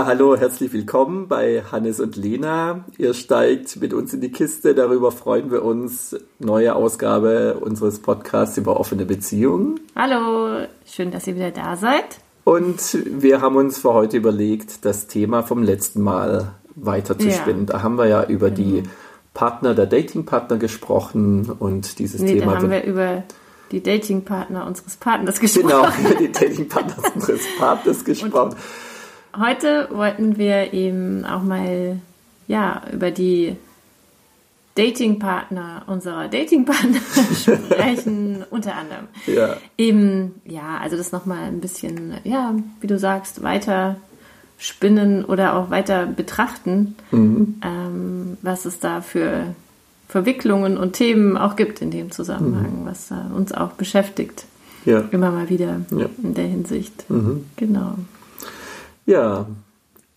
Ja, hallo, herzlich willkommen bei Hannes und Lena. Ihr steigt mit uns in die Kiste, darüber freuen wir uns. Neue Ausgabe unseres Podcasts über offene Beziehungen. Hallo, schön, dass ihr wieder da seid. Und wir haben uns für heute überlegt, das Thema vom letzten Mal weiterzuspinnen. Ja. Da haben wir ja über genau. die Partner der Datingpartner gesprochen und dieses nee, Thema. Da haben wir über die Datingpartner unseres Partners gesprochen. Genau, über die Datingpartner unseres Partners gesprochen. Und Heute wollten wir eben auch mal ja, über die Datingpartner unserer Datingpartner sprechen, unter anderem. Ja. Eben, ja, also das nochmal ein bisschen, ja, wie du sagst, weiter spinnen oder auch weiter betrachten, mhm. ähm, was es da für Verwicklungen und Themen auch gibt in dem Zusammenhang, mhm. was äh, uns auch beschäftigt. Ja. Immer mal wieder ja. in der Hinsicht. Mhm. Genau. Ja,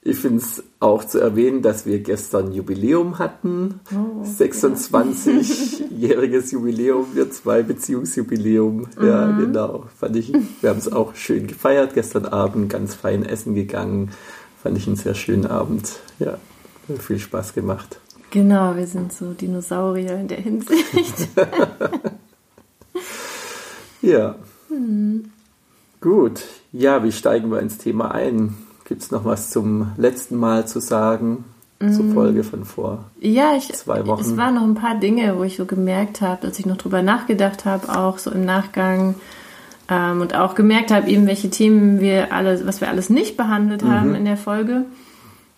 ich finde es auch zu erwähnen, dass wir gestern Jubiläum hatten. Oh, 26-jähriges ja. Jubiläum, wir zwei Beziehungsjubiläum. Mhm. Ja, genau. Fand ich, wir haben es auch schön gefeiert gestern Abend, ganz fein essen gegangen. Fand ich einen sehr schönen Abend. Ja, viel Spaß gemacht. Genau, wir sind so Dinosaurier in der Hinsicht. ja. Mhm. Gut. Ja, wie steigen wir ins Thema ein? Gibt es noch was zum letzten Mal zu sagen? Zur mm. Folge von vor ja, ich, zwei Wochen. Es waren noch ein paar Dinge, wo ich so gemerkt habe, dass ich noch drüber nachgedacht habe, auch so im Nachgang ähm, und auch gemerkt habe, eben welche Themen wir alle, was wir alles nicht behandelt haben mhm. in der Folge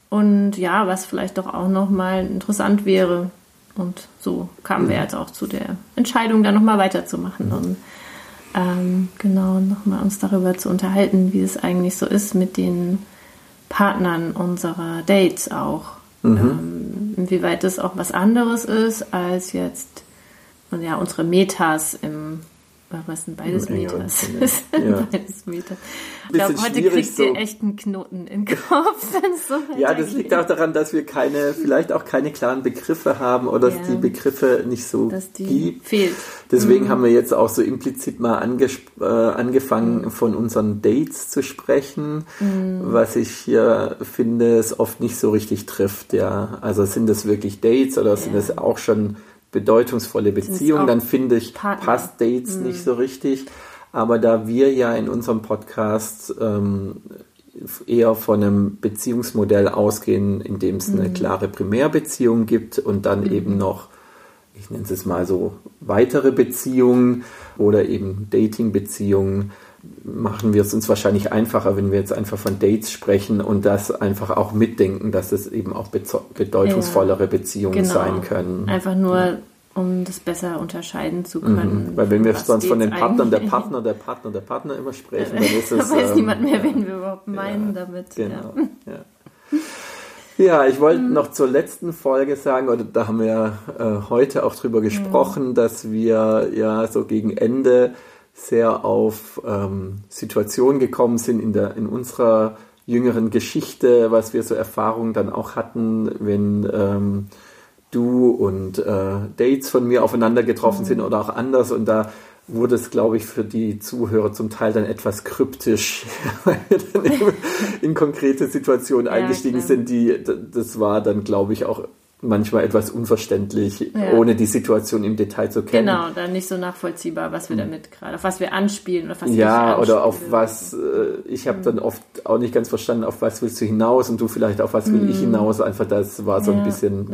und ja, was vielleicht doch auch noch mal interessant wäre. Und so kamen mhm. wir jetzt auch zu der Entscheidung, da noch mal weiterzumachen mhm. und ähm, genau noch mal uns darüber zu unterhalten, wie es eigentlich so ist mit den Partnern unserer Dates auch. Mhm. Ähm, inwieweit das auch was anderes ist als jetzt ja, unsere Metas im was sind beides Metas? Ja. beides Metas. Ich glaube, heute kriegt so. ihr echt einen Knoten im Kopf. So ja, das liegt auch daran, dass wir keine, vielleicht auch keine klaren Begriffe haben oder ja. dass die Begriffe nicht so dass die gibt. Fehlt. Deswegen mhm. haben wir jetzt auch so implizit mal äh, angefangen, mhm. von unseren Dates zu sprechen, mhm. was ich hier finde, es oft nicht so richtig trifft. Ja, also sind das wirklich Dates oder sind das auch schon bedeutungsvolle Beziehung, dann finde ich, Partner. passt Dates mhm. nicht so richtig. Aber da wir ja in unserem Podcast ähm, eher von einem Beziehungsmodell ausgehen, in dem es mhm. eine klare Primärbeziehung gibt und dann mhm. eben noch, ich nenne es mal so, weitere Beziehungen oder eben Dating-Beziehungen, machen wir es uns wahrscheinlich einfacher, wenn wir jetzt einfach von Dates sprechen und das einfach auch mitdenken, dass es eben auch bedeutungsvollere Beziehungen genau. sein können. Einfach nur, ja. Um das besser unterscheiden zu können. Mhm. Weil wenn wir sonst von den Partnern, der Partner, der Partner, der Partner immer sprechen, dann ist es... da weiß ähm, niemand mehr, wen wir überhaupt meinen ja, damit. Genau, ja. Ja, ich wollte mhm. noch zur letzten Folge sagen, oder da haben wir äh, heute auch drüber gesprochen, mhm. dass wir ja so gegen Ende sehr auf ähm, Situationen gekommen sind in, der, in unserer jüngeren Geschichte, was wir so Erfahrungen dann auch hatten, wenn ähm, du und äh, Dates von mir aufeinander getroffen mhm. sind oder auch anders und da wurde es, glaube ich, für die Zuhörer zum Teil dann etwas kryptisch, weil wir dann in konkrete Situationen ja, eingestiegen klar. sind, die, das war dann, glaube ich, auch manchmal etwas unverständlich, ja. ohne die Situation im Detail zu kennen. Genau, dann nicht so nachvollziehbar, was wir hm. damit gerade, auf was wir anspielen oder was Ja, oder auf was, äh, ich habe mhm. dann oft auch nicht ganz verstanden, auf was willst du hinaus und du vielleicht auf was will mhm. ich hm. hinaus. Einfach das war so ja, ein bisschen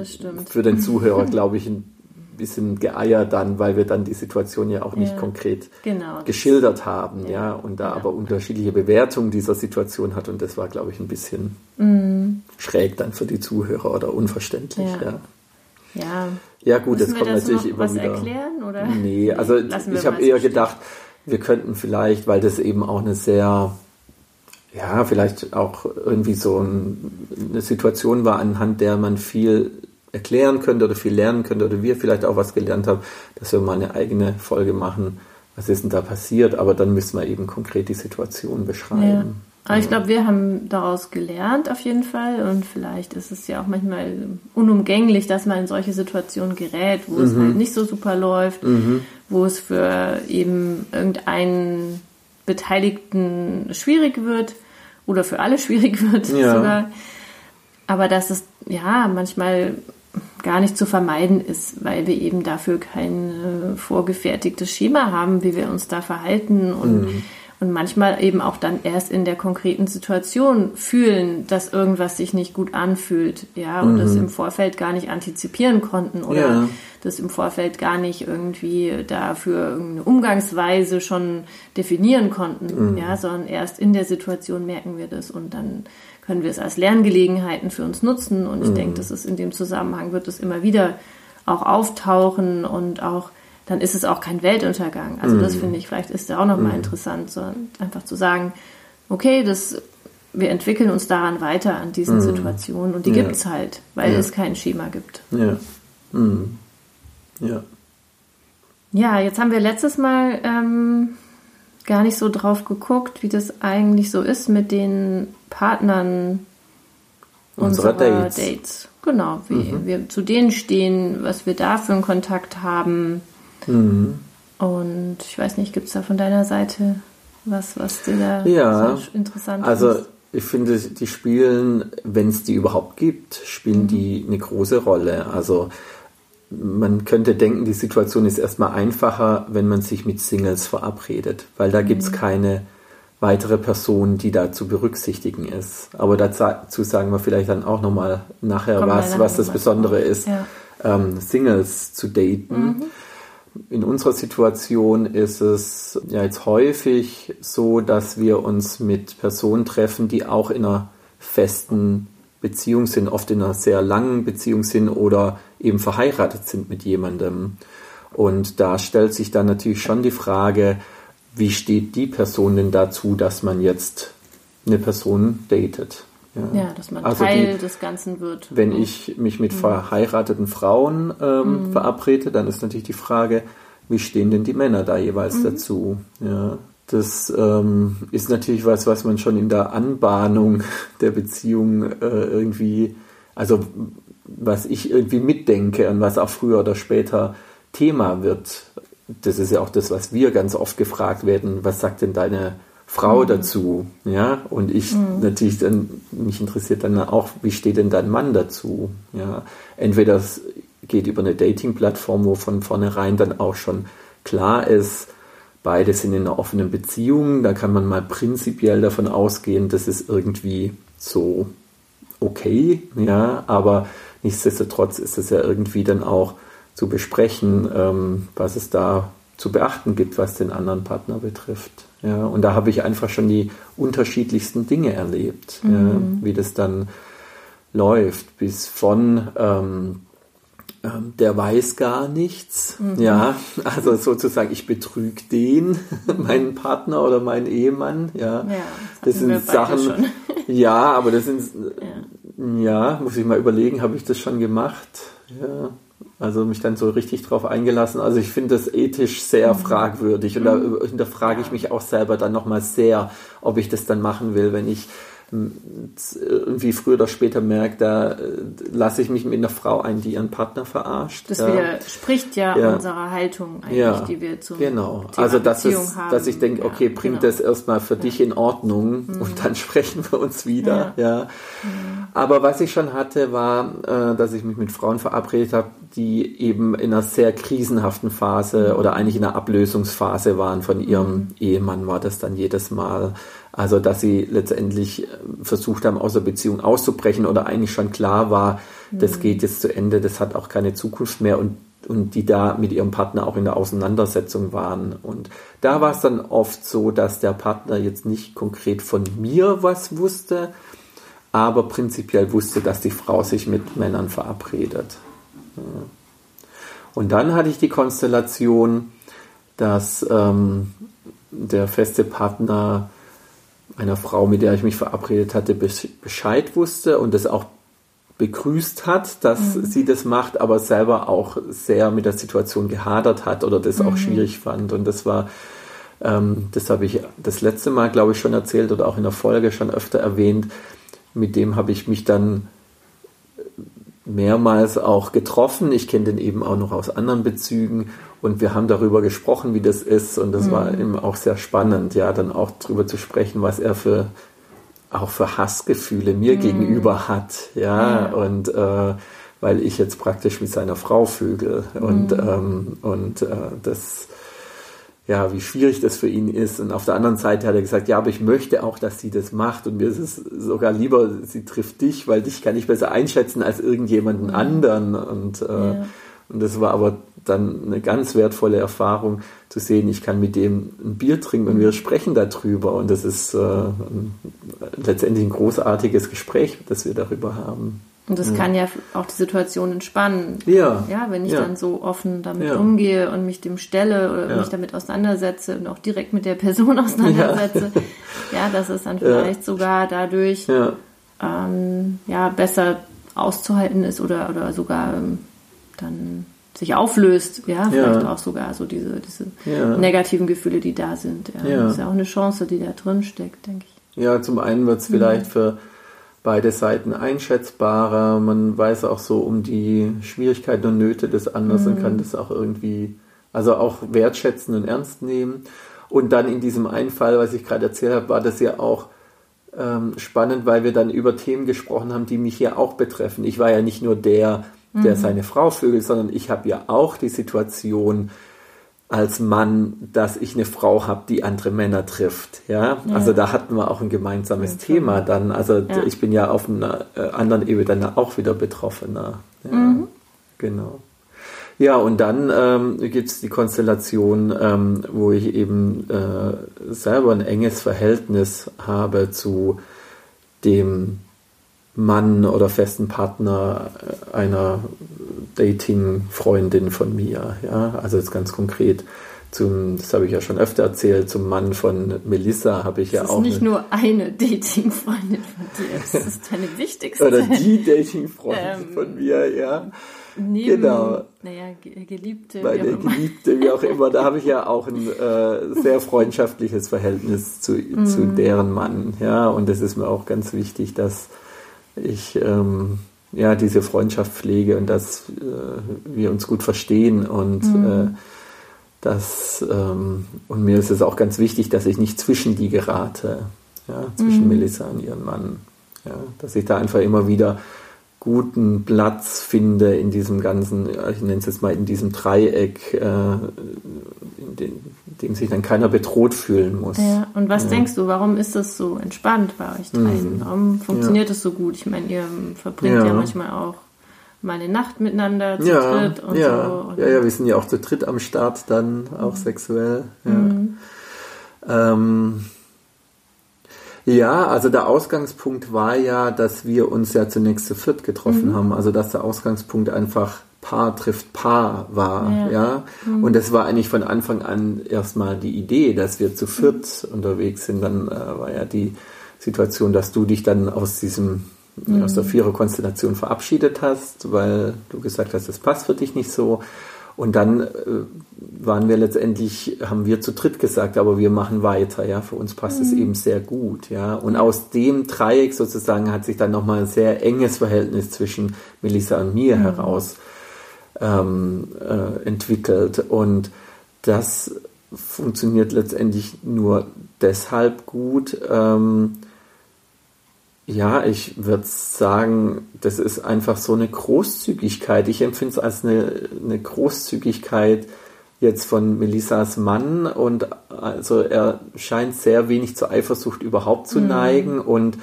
für den Zuhörer, glaube ich, ein bisschen geeiert dann, weil wir dann die Situation ja auch nicht ja, konkret genau, geschildert haben, ja, ja und da ja. aber unterschiedliche Bewertungen dieser Situation hat und das war, glaube ich, ein bisschen mhm. schräg dann für die Zuhörer oder unverständlich, ja. Ja, ja gut, Müssen das kommt natürlich immer was wieder. erklären oder? Nee, also ich habe eher gedacht, wir könnten vielleicht, weil das eben auch eine sehr ja, vielleicht auch irgendwie so ein, eine Situation war, anhand der man viel erklären könnte oder viel lernen könnte oder wir vielleicht auch was gelernt haben, dass wir mal eine eigene Folge machen. Was ist denn da passiert? Aber dann müssen wir eben konkret die Situation beschreiben. Ja. Aber ich glaube, wir haben daraus gelernt auf jeden Fall und vielleicht ist es ja auch manchmal unumgänglich, dass man in solche Situationen gerät, wo mhm. es halt nicht so super läuft, mhm. wo es für eben irgendeinen Beteiligten schwierig wird oder für alle schwierig wird Ja. sogar. Aber dass es ja manchmal gar nicht zu vermeiden ist, weil wir eben dafür kein äh, vorgefertigtes Schema haben, wie wir uns da verhalten und, und manchmal eben auch dann erst in der konkreten Situation fühlen, dass irgendwas sich nicht gut anfühlt, ja, und das im Vorfeld gar nicht antizipieren konnten oder Ja. das im Vorfeld gar nicht irgendwie dafür irgendeine Umgangsweise schon definieren konnten, ja, sondern erst in der Situation merken wir das und dann können wir es als Lerngelegenheiten für uns nutzen und ich denke, das ist in dem Zusammenhang wird es immer wieder auch auftauchen und auch dann ist es auch kein Weltuntergang. Also das finde ich, vielleicht ist ja auch nochmal interessant, so einfach zu sagen, okay, das wir entwickeln uns daran weiter an diesen Situationen und die Ja. gibt's halt, weil Ja. es kein Schema gibt. Ja. Mhm. Ja. Ja, jetzt haben wir letztes Mal ähm, gar nicht so drauf geguckt, wie das eigentlich so ist mit den Partnern Unserer unserer, Dates. Dates. Genau, wie Mhm. wir zu denen stehen, was wir da für einen Kontakt haben. Mhm. Und ich weiß nicht, gibt es da von deiner Seite was, was dir da Ja, so interessant Also ist? ich finde, die spielen, wenn es die überhaupt gibt, spielen die eine große Rolle. Also man könnte denken, die Situation ist erstmal einfacher, wenn man sich mit Singles verabredet, weil da gibt es keine weitere Person, die da zu berücksichtigen ist. Aber dazu sagen wir vielleicht dann auch nochmal nachher Kommen was, was das Besondere drauf. ist, Ja. ähm, Singles zu daten. In unserer Situation ist es ja jetzt häufig so, dass wir uns mit Personen treffen, die auch in einer festen Beziehung sind, oft in einer sehr langen Beziehung sind oder eben verheiratet sind mit jemandem. Und da stellt sich dann natürlich schon die Frage, wie steht die Person denn dazu, dass man jetzt eine Person datet? Ja, dass man Also Teil die- des Ganzen wird. wenn ich mich mit verheirateten Frauen ähm, verabrede, dann ist natürlich die Frage, wie stehen denn die Männer da jeweils dazu? Ja, das ähm, ist natürlich was, was man schon in der Anbahnung der Beziehung äh, irgendwie, also was ich irgendwie mitdenke und was auch früher oder später Thema wird. Das ist ja auch das, was wir ganz oft gefragt werden. Was sagt denn deine Frau dazu? Ja, und ich natürlich dann, mich interessiert dann auch, wie steht denn dein Mann dazu? Ja, entweder es geht über eine Dating-Plattform, wo von vornherein dann auch schon klar ist, beide sind in einer offenen Beziehung, da kann man mal prinzipiell davon ausgehen, das ist irgendwie so okay, ja, aber nichtsdestotrotz ist es ja irgendwie dann auch zu besprechen, ähm, was es da zu beachten gibt, was den anderen Partner betrifft. Ja, und da habe ich einfach schon die unterschiedlichsten Dinge erlebt, ja, wie das dann läuft, bis von ähm, ähm, der weiß gar nichts, ja, also sozusagen ich betrüge den, meinen Partner oder meinen Ehemann, ja, Ja, das wir sind Sachen, ja, aber das sind, ja, muss ich mal überlegen, habe ich das schon gemacht, ja, also mich dann so richtig drauf eingelassen. Also ich finde das ethisch sehr fragwürdig. Und da hinterfrage ich mich auch selber dann nochmal sehr, ob ich das dann machen will, wenn ich irgendwie früher oder später merke, da äh, lasse ich mich mit einer Frau ein, die ihren Partner verarscht. Das ja. widerspricht ja, Ja. unserer Haltung eigentlich, Ja, die wir zum genau. Thema also dass, Beziehung es, haben. dass ich denke, Ja, okay, bring genau. Mhm. das erstmal für dich in Ordnung und dann sprechen wir uns wieder. Ja. Aber was ich schon hatte, war, äh, dass ich mich mit Frauen verabredet habe, die eben in einer sehr krisenhaften Mhm. Phase oder eigentlich in einer Ablösungsphase waren von ihrem Ehemann, war das dann jedes Mal. Also, dass sie letztendlich äh, versucht haben, aus der Beziehung auszubrechen oder eigentlich schon klar war, das Mhm. geht jetzt zu Ende, das hat auch keine Zukunft mehr und und die da mit ihrem Partner auch in der Auseinandersetzung waren. Und da war es dann oft so, dass der Partner jetzt nicht konkret von mir was wusste, aber prinzipiell wusste, dass die Frau sich mit Männern verabredet. Und dann hatte ich die Konstellation, dass ähm, der feste Partner einer Frau, mit der ich mich verabredet hatte, besch- Bescheid wusste und das auch begrüßt hat, dass sie das macht, aber selber auch sehr mit der Situation gehadert hat oder das auch schwierig fand. Und das war, ähm, das habe ich das letzte Mal, glaube ich, schon erzählt oder auch in der Folge schon öfter erwähnt. Mit dem habe ich mich dann mehrmals auch getroffen. Ich kenne den eben auch noch aus anderen Bezügen und wir haben darüber gesprochen, wie das ist und das war eben auch sehr spannend, ja, dann auch darüber zu sprechen, was er für auch für Hassgefühle mir mhm. gegenüber hat, ja, ja. und äh, weil ich jetzt praktisch mit seiner Frau vögel und, mhm. ähm, und äh, das ja, wie schwierig das für ihn ist. Und auf der anderen Seite hat er gesagt, ja, aber ich möchte auch, dass sie das macht. Und mir ist es sogar lieber, sie trifft dich, weil dich kann ich besser einschätzen als irgendjemanden mhm. anderen. Und, äh, ja. und das war aber dann eine ganz wertvolle Erfahrung zu sehen, ich kann mit dem ein Bier trinken und wir sprechen darüber. Und das ist äh, letztendlich ein großartiges Gespräch, das wir darüber haben. Und das mhm. kann ja auch die Situation entspannen. Ja. Ja, wenn ich ja. dann so offen damit ja. umgehe und mich dem stelle oder ja. mich damit auseinandersetze und auch direkt mit der Person auseinandersetze. Ja, dass es dann vielleicht sogar dadurch ähm, ja, besser auszuhalten ist oder, oder sogar ähm, dann sich auflöst, ja, vielleicht auch sogar so diese, diese negativen Gefühle, die da sind. Ja. Das ist ja auch eine Chance, die da drin steckt, denke ich. Ja, zum einen wird es vielleicht mhm. für beide Seiten einschätzbarer. Man weiß auch so um die Schwierigkeiten und Nöte des anderen mhm. und kann das auch irgendwie, also auch wertschätzen und ernst nehmen. Und dann in diesem einen Fall, was ich gerade erzählt habe, war das ja auch ähm, spannend, weil wir dann über Themen gesprochen haben, die mich ja auch betreffen. Ich war ja nicht nur der, der mhm. seine Frau vögelt, sondern ich habe ja auch die Situation, als Mann, dass ich eine Frau habe, die andere Männer trifft. Ja? ja? also da hatten wir auch ein gemeinsames ja, Thema dann. Also ja. ich bin ja auf einer äh, anderen Ebene dann auch wieder Betroffener. Ja, mhm. Genau. Ja, und dann ähm, gibt es die Konstellation, ähm, wo ich eben äh, selber ein enges Verhältnis habe zu dem Mann oder festen Partner einer Dating-Freundin von mir. Ja? Also jetzt ganz konkret zum, das habe ich ja schon öfter erzählt, zum Mann von Melissa habe ich das ja auch. Das ist nicht nur eine Dating-Freundin von dir, das ist deine wichtigste. Oder die Dating-Freundin ähm, von mir, ja. Neben, genau. Naja, Geliebte. Meine Geliebte, wie auch immer. Da habe ich ja auch ein äh, sehr freundschaftliches Verhältnis zu, mm. zu deren Mann. Ja, und das ist mir auch ganz wichtig, dass ich ähm, ja diese Freundschaft pflege und dass äh, wir uns gut verstehen und mhm. äh, das ähm, und mir ist es auch ganz wichtig, dass ich nicht zwischen die gerate, ja, zwischen mhm. Melissa und ihrem Mann, ja, dass ich da einfach immer wieder guten Platz finde in diesem ganzen, ich nenne es jetzt mal in diesem Dreieck, äh, in, den, dem sich dann keiner bedroht fühlen muss. Ja, und was ja. denkst du, warum ist das so entspannt bei euch dreien? Mhm. Warum funktioniert ja. das so gut? Ich meine, ihr verbringt ja, ja manchmal auch mal eine Nacht miteinander zu ja, dritt und ja. so. Und ja, ja, wir sind ja auch zu dritt am Start dann, auch mhm. sexuell. Ja. Mhm. Ähm, ja, also der Ausgangspunkt war ja, dass wir uns ja zunächst zu viert getroffen mhm. haben. Also dass der Ausgangspunkt einfach Paar trifft Paar war, ja. ja? Mhm. Und das war eigentlich von Anfang an erstmal die Idee, dass wir zu viert mhm. unterwegs sind. Dann äh, war ja die Situation, dass du dich dann aus diesem mhm. aus der Viererkonstellation verabschiedet hast, weil du gesagt hast, das passt für dich nicht so. Und dann äh, waren wir letztendlich, haben wir zu dritt gesagt, aber wir machen weiter, ja. Für uns passt es mhm. eben sehr gut, ja. Und aus dem Dreieck sozusagen hat sich dann nochmal ein sehr enges Verhältnis zwischen Melissa und mir mhm. heraus ähm, äh, entwickelt. Und das funktioniert letztendlich nur deshalb gut, ähm, ja, ich würde sagen, das ist einfach so eine Großzügigkeit. Ich empfinde es als eine, eine Großzügigkeit jetzt von Melissas Mann und also er scheint sehr wenig zur Eifersucht überhaupt zu mhm. neigen und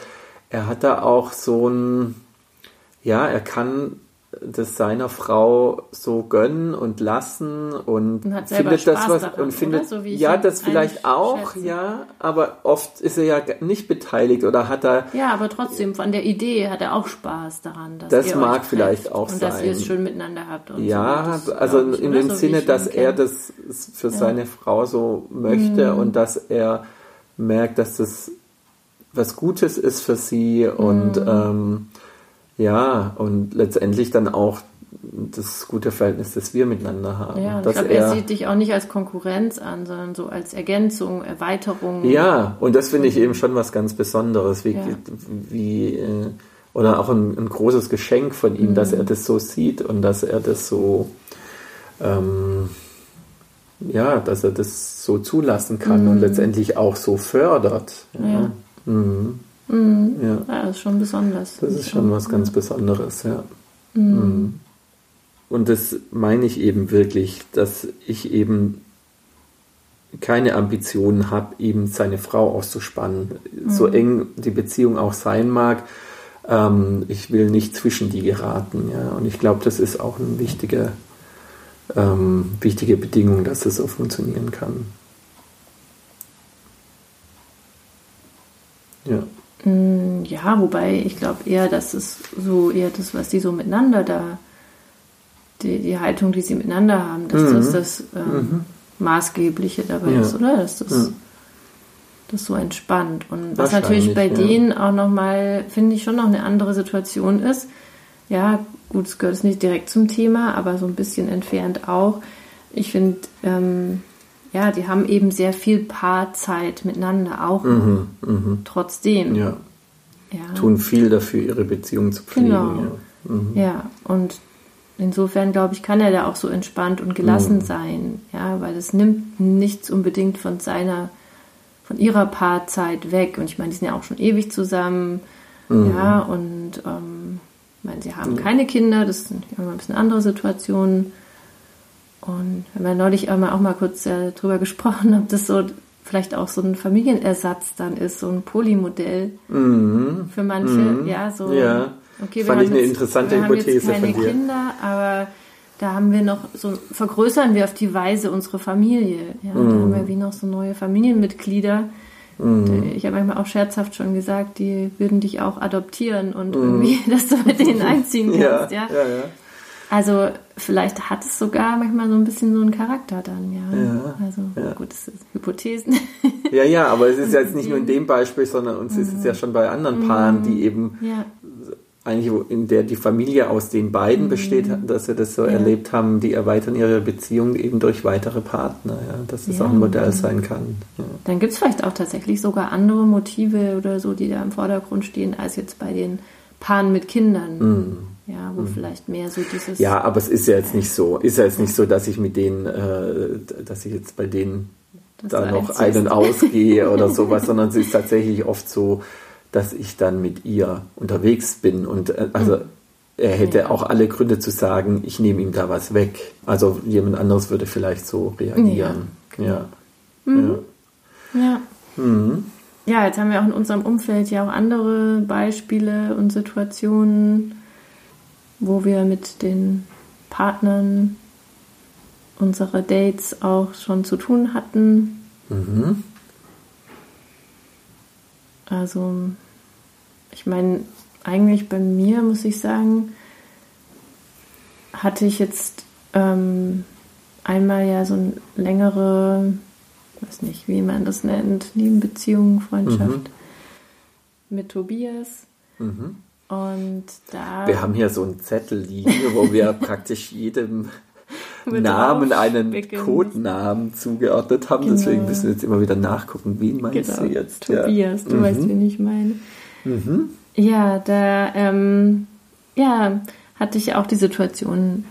er hat da auch so ein, ja, er kann das seiner Frau so gönnen und lassen und, und findet das was daran, und findet so ja das vielleicht auch schätze. ja aber oft ist er ja nicht beteiligt oder hat er ja aber trotzdem von der Idee hat er auch Spaß daran dass das mag vielleicht auch und sein dass ihr es schön miteinander habt ja so. also ich, in dem so Sinne dass er das für ja. seine Frau so möchte mhm. und dass er merkt dass das was Gutes ist für sie und mhm. ähm, ja, und letztendlich dann auch das gute Verhältnis, das wir miteinander haben. Ja, ich glaube, er, er, sieht dich auch nicht als Konkurrenz an, sondern so als Ergänzung, Erweiterung. Ja, und das finde ich eben schon was ganz Besonderes, wie, ja. wie äh, oder auch ein, ein, großes Geschenk von ihm, mhm. dass er das so sieht und dass er das so ähm, ja, dass er das so zulassen kann mhm. und letztendlich auch so fördert. Ja. ja. Mhm. Mhm. Ja. ja, das ist schon besonders. Das ist schon was ganz Besonderes, ja. Mhm. mhm. Und das meine ich eben wirklich, dass ich eben keine Ambitionen habe, eben seine Frau auszuspannen. Mhm. So eng die Beziehung auch sein mag, ähm, ich will nicht zwischen die geraten. Ja? Und ich glaube, das ist auch eine wichtige, ähm, wichtige Bedingung, dass es so funktionieren kann. Ja. Mm, ja, wobei ich glaube eher, dass es so eher das, was die so miteinander da, die, die Haltung, die sie miteinander haben, dass mhm. das das ähm, mhm. Maßgebliche dabei ja. ist, oder? Dass das, ja. das so entspannt. Und was natürlich bei ja. denen auch nochmal, finde ich, schon noch eine andere Situation ist. Ja, gut, es gehört nicht direkt zum Thema, aber so ein bisschen entfernt auch. Ich finde, ähm, ja, die haben eben sehr viel Paarzeit miteinander auch. Mhm, mh. Trotzdem. Ja. Ja. Tun viel dafür, ihre Beziehung zu pflegen. Genau. Ja. Mhm. ja, und insofern, glaube ich, kann er da auch so entspannt und gelassen mhm. sein. Ja, weil es nimmt nichts unbedingt von seiner, von ihrer Paarzeit weg. Und ich meine, die sind ja auch schon ewig zusammen. Mhm. Ja, und ähm, ich meine, sie haben keine Kinder, das sind immer ein bisschen andere Situationen. Und wir haben ja neulich auch mal, auch mal kurz äh, drüber gesprochen, ob das so vielleicht auch so ein Familienersatz dann ist, so ein Polymodell mhm. für manche. Mhm. Ja, so. Ja. Okay, Fand ich eine jetzt, interessante wir Hypothese haben jetzt keine Kinder, aber da haben wir noch so vergrößern wir auf die Weise unsere Familie. Ja, mhm. da haben wir wie noch so neue Familienmitglieder. Mhm. Ich habe manchmal auch scherzhaft schon gesagt, die würden dich auch adoptieren und mhm. irgendwie, dass du mit denen einziehen kannst. ja, ja. ja, ja. Also vielleicht hat es sogar manchmal so ein bisschen so einen Charakter dann, ja. ja also ja. gut, das sind Hypothesen. Ja, ja, aber es ist ja jetzt nicht nur in dem Beispiel, sondern uns mhm. ist es ja schon bei anderen Paaren, die eben ja. eigentlich, in der die Familie aus den beiden mhm. besteht, dass wir das so erlebt haben, die erweitern ihre Beziehung eben durch weitere Partner, ja, dass das auch ein Modell sein kann. Dann gibt es vielleicht auch tatsächlich sogar andere Motive oder so, die da im Vordergrund stehen, als jetzt bei den Paaren mit Kindern. Mhm ja, wo mhm. vielleicht mehr so dieses. Ja, aber es ist ja jetzt nicht so. Ist ja jetzt nicht so, dass ich mit denen, äh, dass ich jetzt bei denen das da noch ein- und ausgehe oder sowas, sondern es ist tatsächlich oft so, dass ich dann mit ihr unterwegs bin und äh, also mhm. er hätte ja. auch alle Gründe zu sagen, ich nehme ihm da was weg. Also jemand anderes würde vielleicht so reagieren. Ja. Ja. Mhm. ja. ja. Mhm. Ja, jetzt haben wir auch in unserem Umfeld ja auch andere Beispiele und Situationen, wo wir mit den Partnern unserer Dates auch schon zu tun hatten. Mhm. Also, ich meine, eigentlich bei mir muss ich sagen, hatte ich jetzt ähm, einmal ja so eine längere, weiß nicht, wie man das nennt, Nebenbeziehung, Freundschaft mhm. mit Tobias. Mhm. Und da. Wir haben hier so einen Zettel liegen, wo wir praktisch jedem Namen einen Codenamen zugeordnet haben. Genau. Deswegen müssen wir jetzt immer wieder nachgucken, wen meinst genau. du jetzt? Tobias, ja. du mhm. weißt, wen ich meine. Mhm. Ja, da ähm, ja, hatte ich auch die Situation,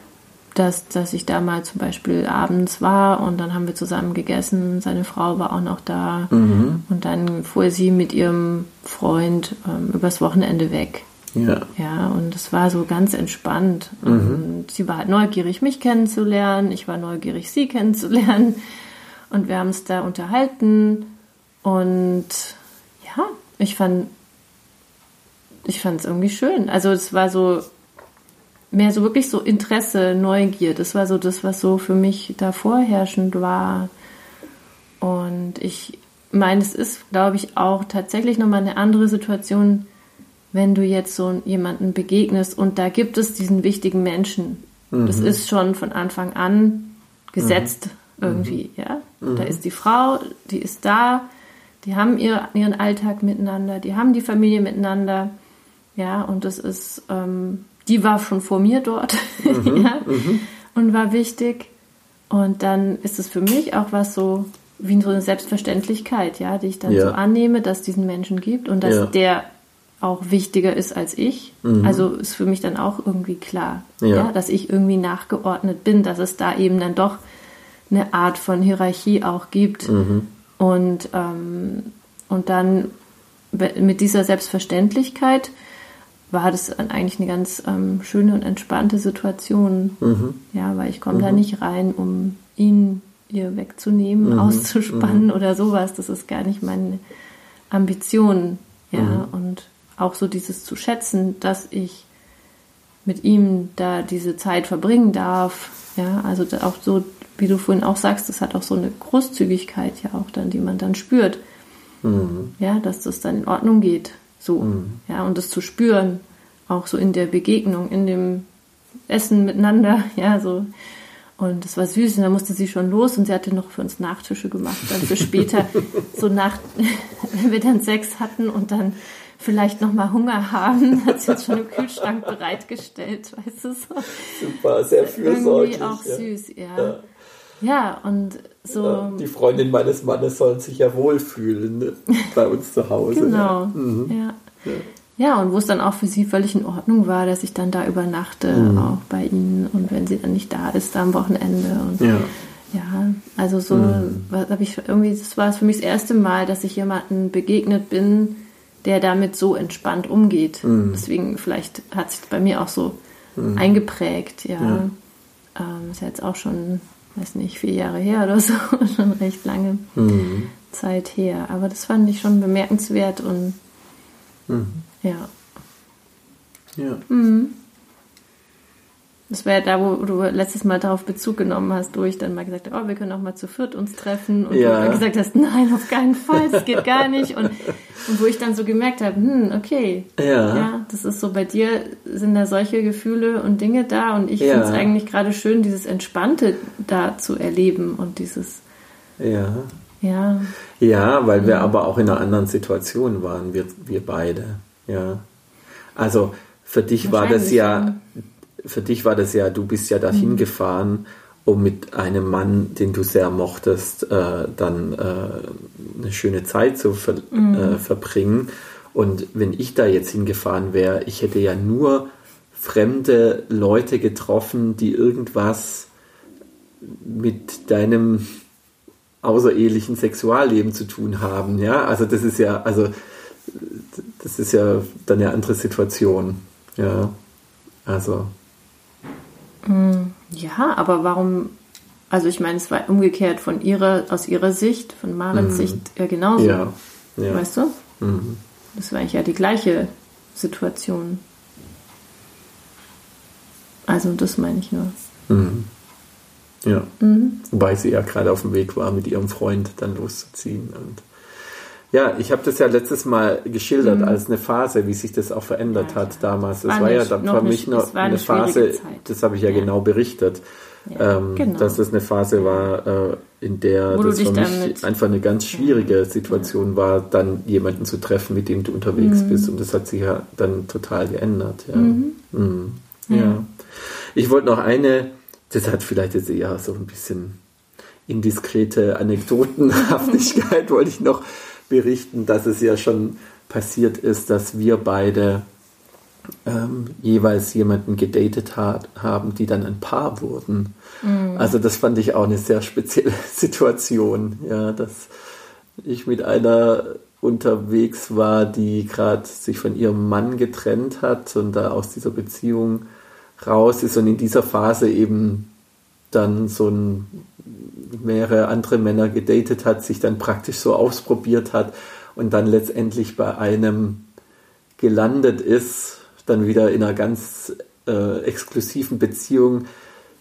dass, dass ich da mal zum Beispiel abends war und dann haben wir zusammen gegessen. Seine Frau war auch noch da mhm. und dann fuhr sie mit ihrem Freund ähm, übers Wochenende weg. Ja. Ja, und es war so ganz entspannt. Mhm. Und sie war halt neugierig, mich kennenzulernen. Ich war neugierig, sie kennenzulernen. Und wir haben es da unterhalten. Und ja, ich fand, ich fand es irgendwie schön. Also es war so mehr so wirklich so Interesse, Neugier. Das war so das, was so für mich da vorherrschend war. Und ich meine, es ist, glaube ich, auch tatsächlich nochmal eine andere Situation, wenn du jetzt so jemanden begegnest und da gibt es diesen wichtigen Menschen. Mhm. Das ist schon von Anfang an gesetzt mhm. irgendwie, ja. Mhm. Da ist die Frau, die ist da, die haben ihr, ihren Alltag miteinander, die haben die Familie miteinander, ja, und das ist, ähm, die war schon vor mir dort, mhm. ja, mhm. und war wichtig. Und dann ist es für mich auch was so, wie so eine Selbstverständlichkeit, ja, die ich dann ja. so annehme, dass es diesen Menschen gibt und dass ja. der auch wichtiger ist als ich. Mhm. Also ist für mich dann auch irgendwie klar, ja. ja. dass ich irgendwie nachgeordnet bin, dass es da eben dann doch eine Art von Hierarchie auch gibt. Mhm. Und, ähm, und dann mit dieser Selbstverständlichkeit war das eigentlich eine ganz ähm, schöne und entspannte Situation. Mhm. Ja, weil ich komme mhm. da nicht rein, um ihn ihr wegzunehmen, mhm. auszuspannen mhm. oder sowas. Das ist gar nicht meine Ambition. Ja, mhm. und auch so dieses zu schätzen, dass ich mit ihm da diese Zeit verbringen darf. Ja, also auch so, wie du vorhin auch sagst, das hat auch so eine Großzügigkeit ja auch dann, die man dann spürt. Mhm. Ja, dass das dann in Ordnung geht. So, mhm. ja, und das zu spüren, auch so in der Begegnung, in dem Essen miteinander, ja, so. Und das war süß und da musste sie schon los und sie hatte noch für uns Nachtische gemacht, dann für später, so nach, wenn wir dann Sex hatten und dann vielleicht noch mal Hunger haben, hat sie uns schon im Kühlschrank bereitgestellt, weißt du so. Super, sehr fürsorglich. Irgendwie auch ja. süß, ja. ja. Ja, und so. Ja, die Freundin meines Mannes sollen sich ja wohlfühlen ne? bei uns zu Hause. genau. Ja. Mhm. Ja. ja. und wo es dann auch für sie völlig in Ordnung war, dass ich dann da übernachte, mhm. auch bei ihnen. Und wenn sie dann nicht da ist, da am Wochenende. Und ja. Ja, also so mhm. habe ich irgendwie, das war für mich das erste Mal, dass ich jemanden begegnet bin, der damit so entspannt umgeht. Mhm. Deswegen vielleicht hat sich bei mir auch so mhm. eingeprägt, ja. ja. Ähm, ist ja jetzt auch schon weiß nicht, vier Jahre her oder so, schon recht lange mhm. Zeit her. Aber das fand ich schon bemerkenswert und mhm. ja. Ja. Das wäre da, wo du letztes Mal darauf Bezug genommen hast, wo ich dann mal gesagt habe, oh, wir können auch mal zu viert uns treffen. Und ja. du gesagt hast, nein, auf keinen Fall, das geht gar nicht. Und, und wo ich dann so gemerkt habe, hm, okay, ja. ja, das ist so, bei dir sind da solche Gefühle und Dinge da. Und ich ja. finde es eigentlich gerade schön, dieses Entspannte da zu erleben und dieses... Ja. Ja. Ja, weil wir aber auch in einer anderen Situation waren, wir, wir beide. Ja. Also für dich war das ja für dich war das ja, du bist ja dahin mhm. gefahren, um mit einem Mann, den du sehr mochtest, äh, dann äh, eine schöne Zeit zu ver mhm. äh, verbringen. Und wenn ich da jetzt hingefahren wäre, ich hätte ja nur fremde Leute getroffen, die irgendwas mit deinem außerehelichen Sexualleben zu tun haben. Ja, also das ist ja, also das ist ja dann eine andere Situation. Ja, also ja, aber warum? Also ich meine, es war umgekehrt von ihrer, aus ihrer Sicht, von Marens mhm. Sicht ja genauso. Ja. ja. Weißt du? Mhm. Das war eigentlich ja die gleiche Situation. Also das meine ich nur. Mhm. Ja. Mhm. Wobei sie ja gerade auf dem Weg war, mit ihrem Freund dann loszuziehen. Und ja, ich habe das ja letztes Mal geschildert mhm. als eine Phase, wie sich das auch verändert ja, hat damals. Das war, war ja dann für mich noch eine, eine Phase, Zeit. das habe ich ja, ja, genau berichtet, ja, ähm, genau. dass das eine Phase war, äh, in der Wo das für mich einfach eine ganz schwierige Situation war, dann jemanden zu treffen, mit dem du unterwegs mhm. bist. Und das hat sich ja dann total geändert. Ja. Mhm. mhm. ja. Ich wollte noch eine, das hat vielleicht jetzt eher so ein bisschen indiskrete Anekdotenhaftigkeit, wollte ich noch berichten, dass es ja schon passiert ist, dass wir beide ähm, jeweils jemanden gedatet hat, haben, die dann ein Paar wurden. Mhm. Also das fand ich auch eine sehr spezielle Situation, ja, dass ich mit einer unterwegs war, die gerade sich von ihrem Mann getrennt hat und da aus dieser Beziehung raus ist und in dieser Phase eben dann so ein mehrere andere Männer gedatet hat, sich dann praktisch so ausprobiert hat und dann letztendlich bei einem gelandet ist, dann wieder in einer ganz äh, exklusiven Beziehung,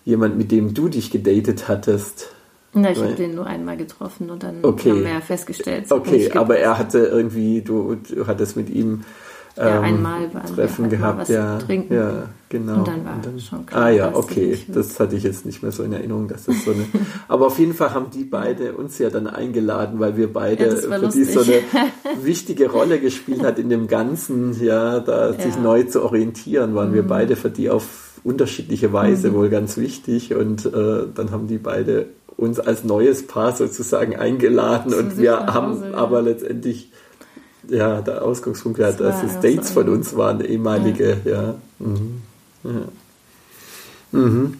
jemand, mit dem du dich gedatet hattest. Na, ich habe den nur einmal getroffen und dann okay. haben wir ja festgestellt. Okay, aber er hatte irgendwie, du, du hattest mit ihm ja, ähm, einmal waren Treffen wir gehabt, ja, trinken. ja, genau. Und dann war und dann, schon klar. Ah ja, okay, das hatte ich jetzt nicht mehr so in Erinnerung, dass das so eine. aber auf jeden Fall haben die beide uns ja dann eingeladen, weil wir beide ja, für die so eine wichtige Rolle gespielt hat in dem Ganzen, ja, da ja. sich neu zu orientieren, waren mhm. wir beide für die auf unterschiedliche Weise mhm. wohl ganz wichtig und äh, dann haben die beide uns als neues Paar sozusagen eingeladen und wir haben ja. aber letztendlich ja, der Ausgangspunkt, ja, dass es Dates von uns waren, ehemalige, ja. ja. Mhm. Ja. Mhm.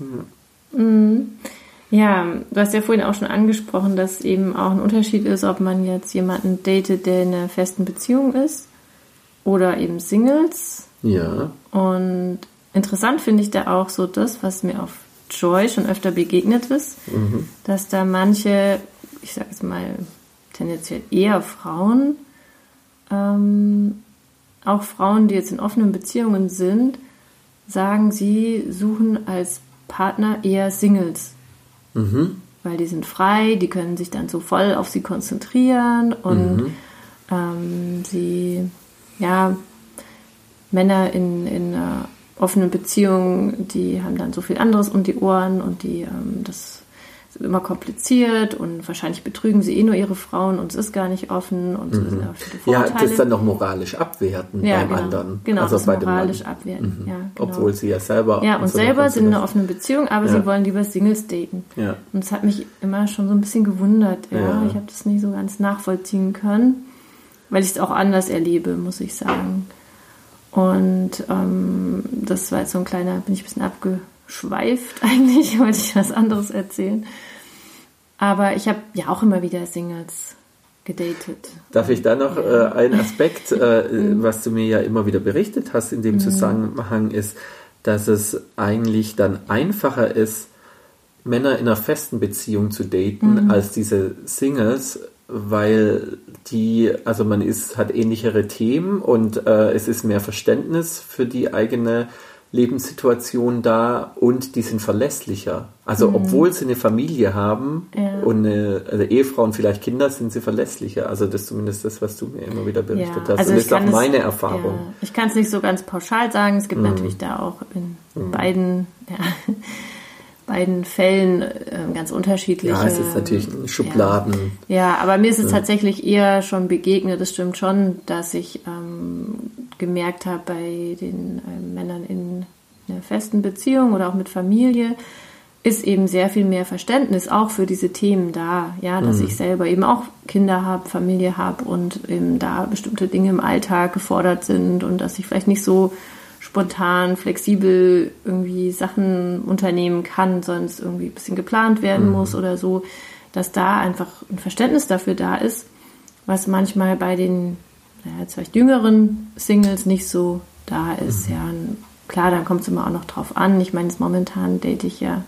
Ja. Mhm. Ja, du hast ja vorhin auch schon angesprochen, dass eben auch ein Unterschied ist, ob man jetzt jemanden datet, der in einer festen Beziehung ist oder eben Singles. Ja. Und interessant finde ich da auch so das, was mir auf Joy schon öfter begegnet ist, Mhm. dass da manche, ich sage jetzt mal tendenziell eher Frauen, ähm, auch Frauen, die jetzt in offenen Beziehungen sind, sagen, sie suchen als Partner eher Singles. Mhm. Weil die sind frei, die können sich dann so voll auf sie konzentrieren und Mhm. ähm, sie, ja, Männer in, in einer offenen Beziehung, die haben dann so viel anderes um die Ohren und die, ähm, das ist immer kompliziert und wahrscheinlich betrügen sie eh nur ihre Frauen und es ist gar nicht offen und es sind auch viele Mhm. Ja, Vorurteile. das dann noch moralisch abwerten Ja, beim genau. anderen. Genau, also das bei dem Mann. moralisch abwerten. Ja, genau. Obwohl sie ja selber. ja, und so selber sind in einer offenen Beziehung, aber Ja. sie wollen lieber Singles daten. Ja. Und es hat mich immer schon so ein bisschen gewundert. Ja, Ja. ich habe das nicht so ganz nachvollziehen können, weil ich es auch anders erlebe, muss ich sagen. Und ähm, das war jetzt so ein kleiner, bin ich ein bisschen abgeschweift eigentlich, wollte ich was anderes erzählen. Aber ich habe ja auch immer wieder Singles gedatet. Darf ich da noch äh, einen Aspekt, äh, Mhm. was du mir ja immer wieder berichtet hast in dem Zusammenhang, ist, dass es eigentlich dann einfacher ist, Männer in einer festen Beziehung zu daten, Mhm. als diese Singles, weil die, also man ist, hat ähnlichere Themen und äh, es ist mehr Verständnis für die eigene Lebenssituation da und die sind verlässlicher. Also obwohl sie eine Familie haben Mhm. Ja. und eine also Ehefrau und vielleicht Kinder, sind sie verlässlicher. Also das ist zumindest das, was du mir immer wieder berichtet hast. und das ist auch kann es- meine Erfahrung. Ja, ich kann es nicht so ganz pauschal sagen. Es gibt Mhm. natürlich da auch in beiden, ja, beiden Fällen äh, ganz unterschiedliche. Ja, es ist natürlich ein Schubladen. Ja, aber mir ist es tatsächlich eher schon begegnet. Es stimmt schon, dass ich ähm, gemerkt habe bei den ähm, Männern in einer festen Beziehung oder auch mit Familie, ist eben sehr viel mehr Verständnis auch für diese Themen da. Ja, dass ich selber eben auch Kinder habe, Familie habe und eben da bestimmte Dinge im Alltag gefordert sind und dass ich vielleicht nicht so spontan, flexibel irgendwie Sachen unternehmen kann, es irgendwie ein bisschen geplant werden muss oder so, dass da einfach ein Verständnis dafür da ist, was manchmal bei den naja, jetzt vielleicht jüngeren Singles nicht so da ist. Ja, und klar, dann kommt es immer auch noch drauf an. Ich meine, jetzt momentan date ich ja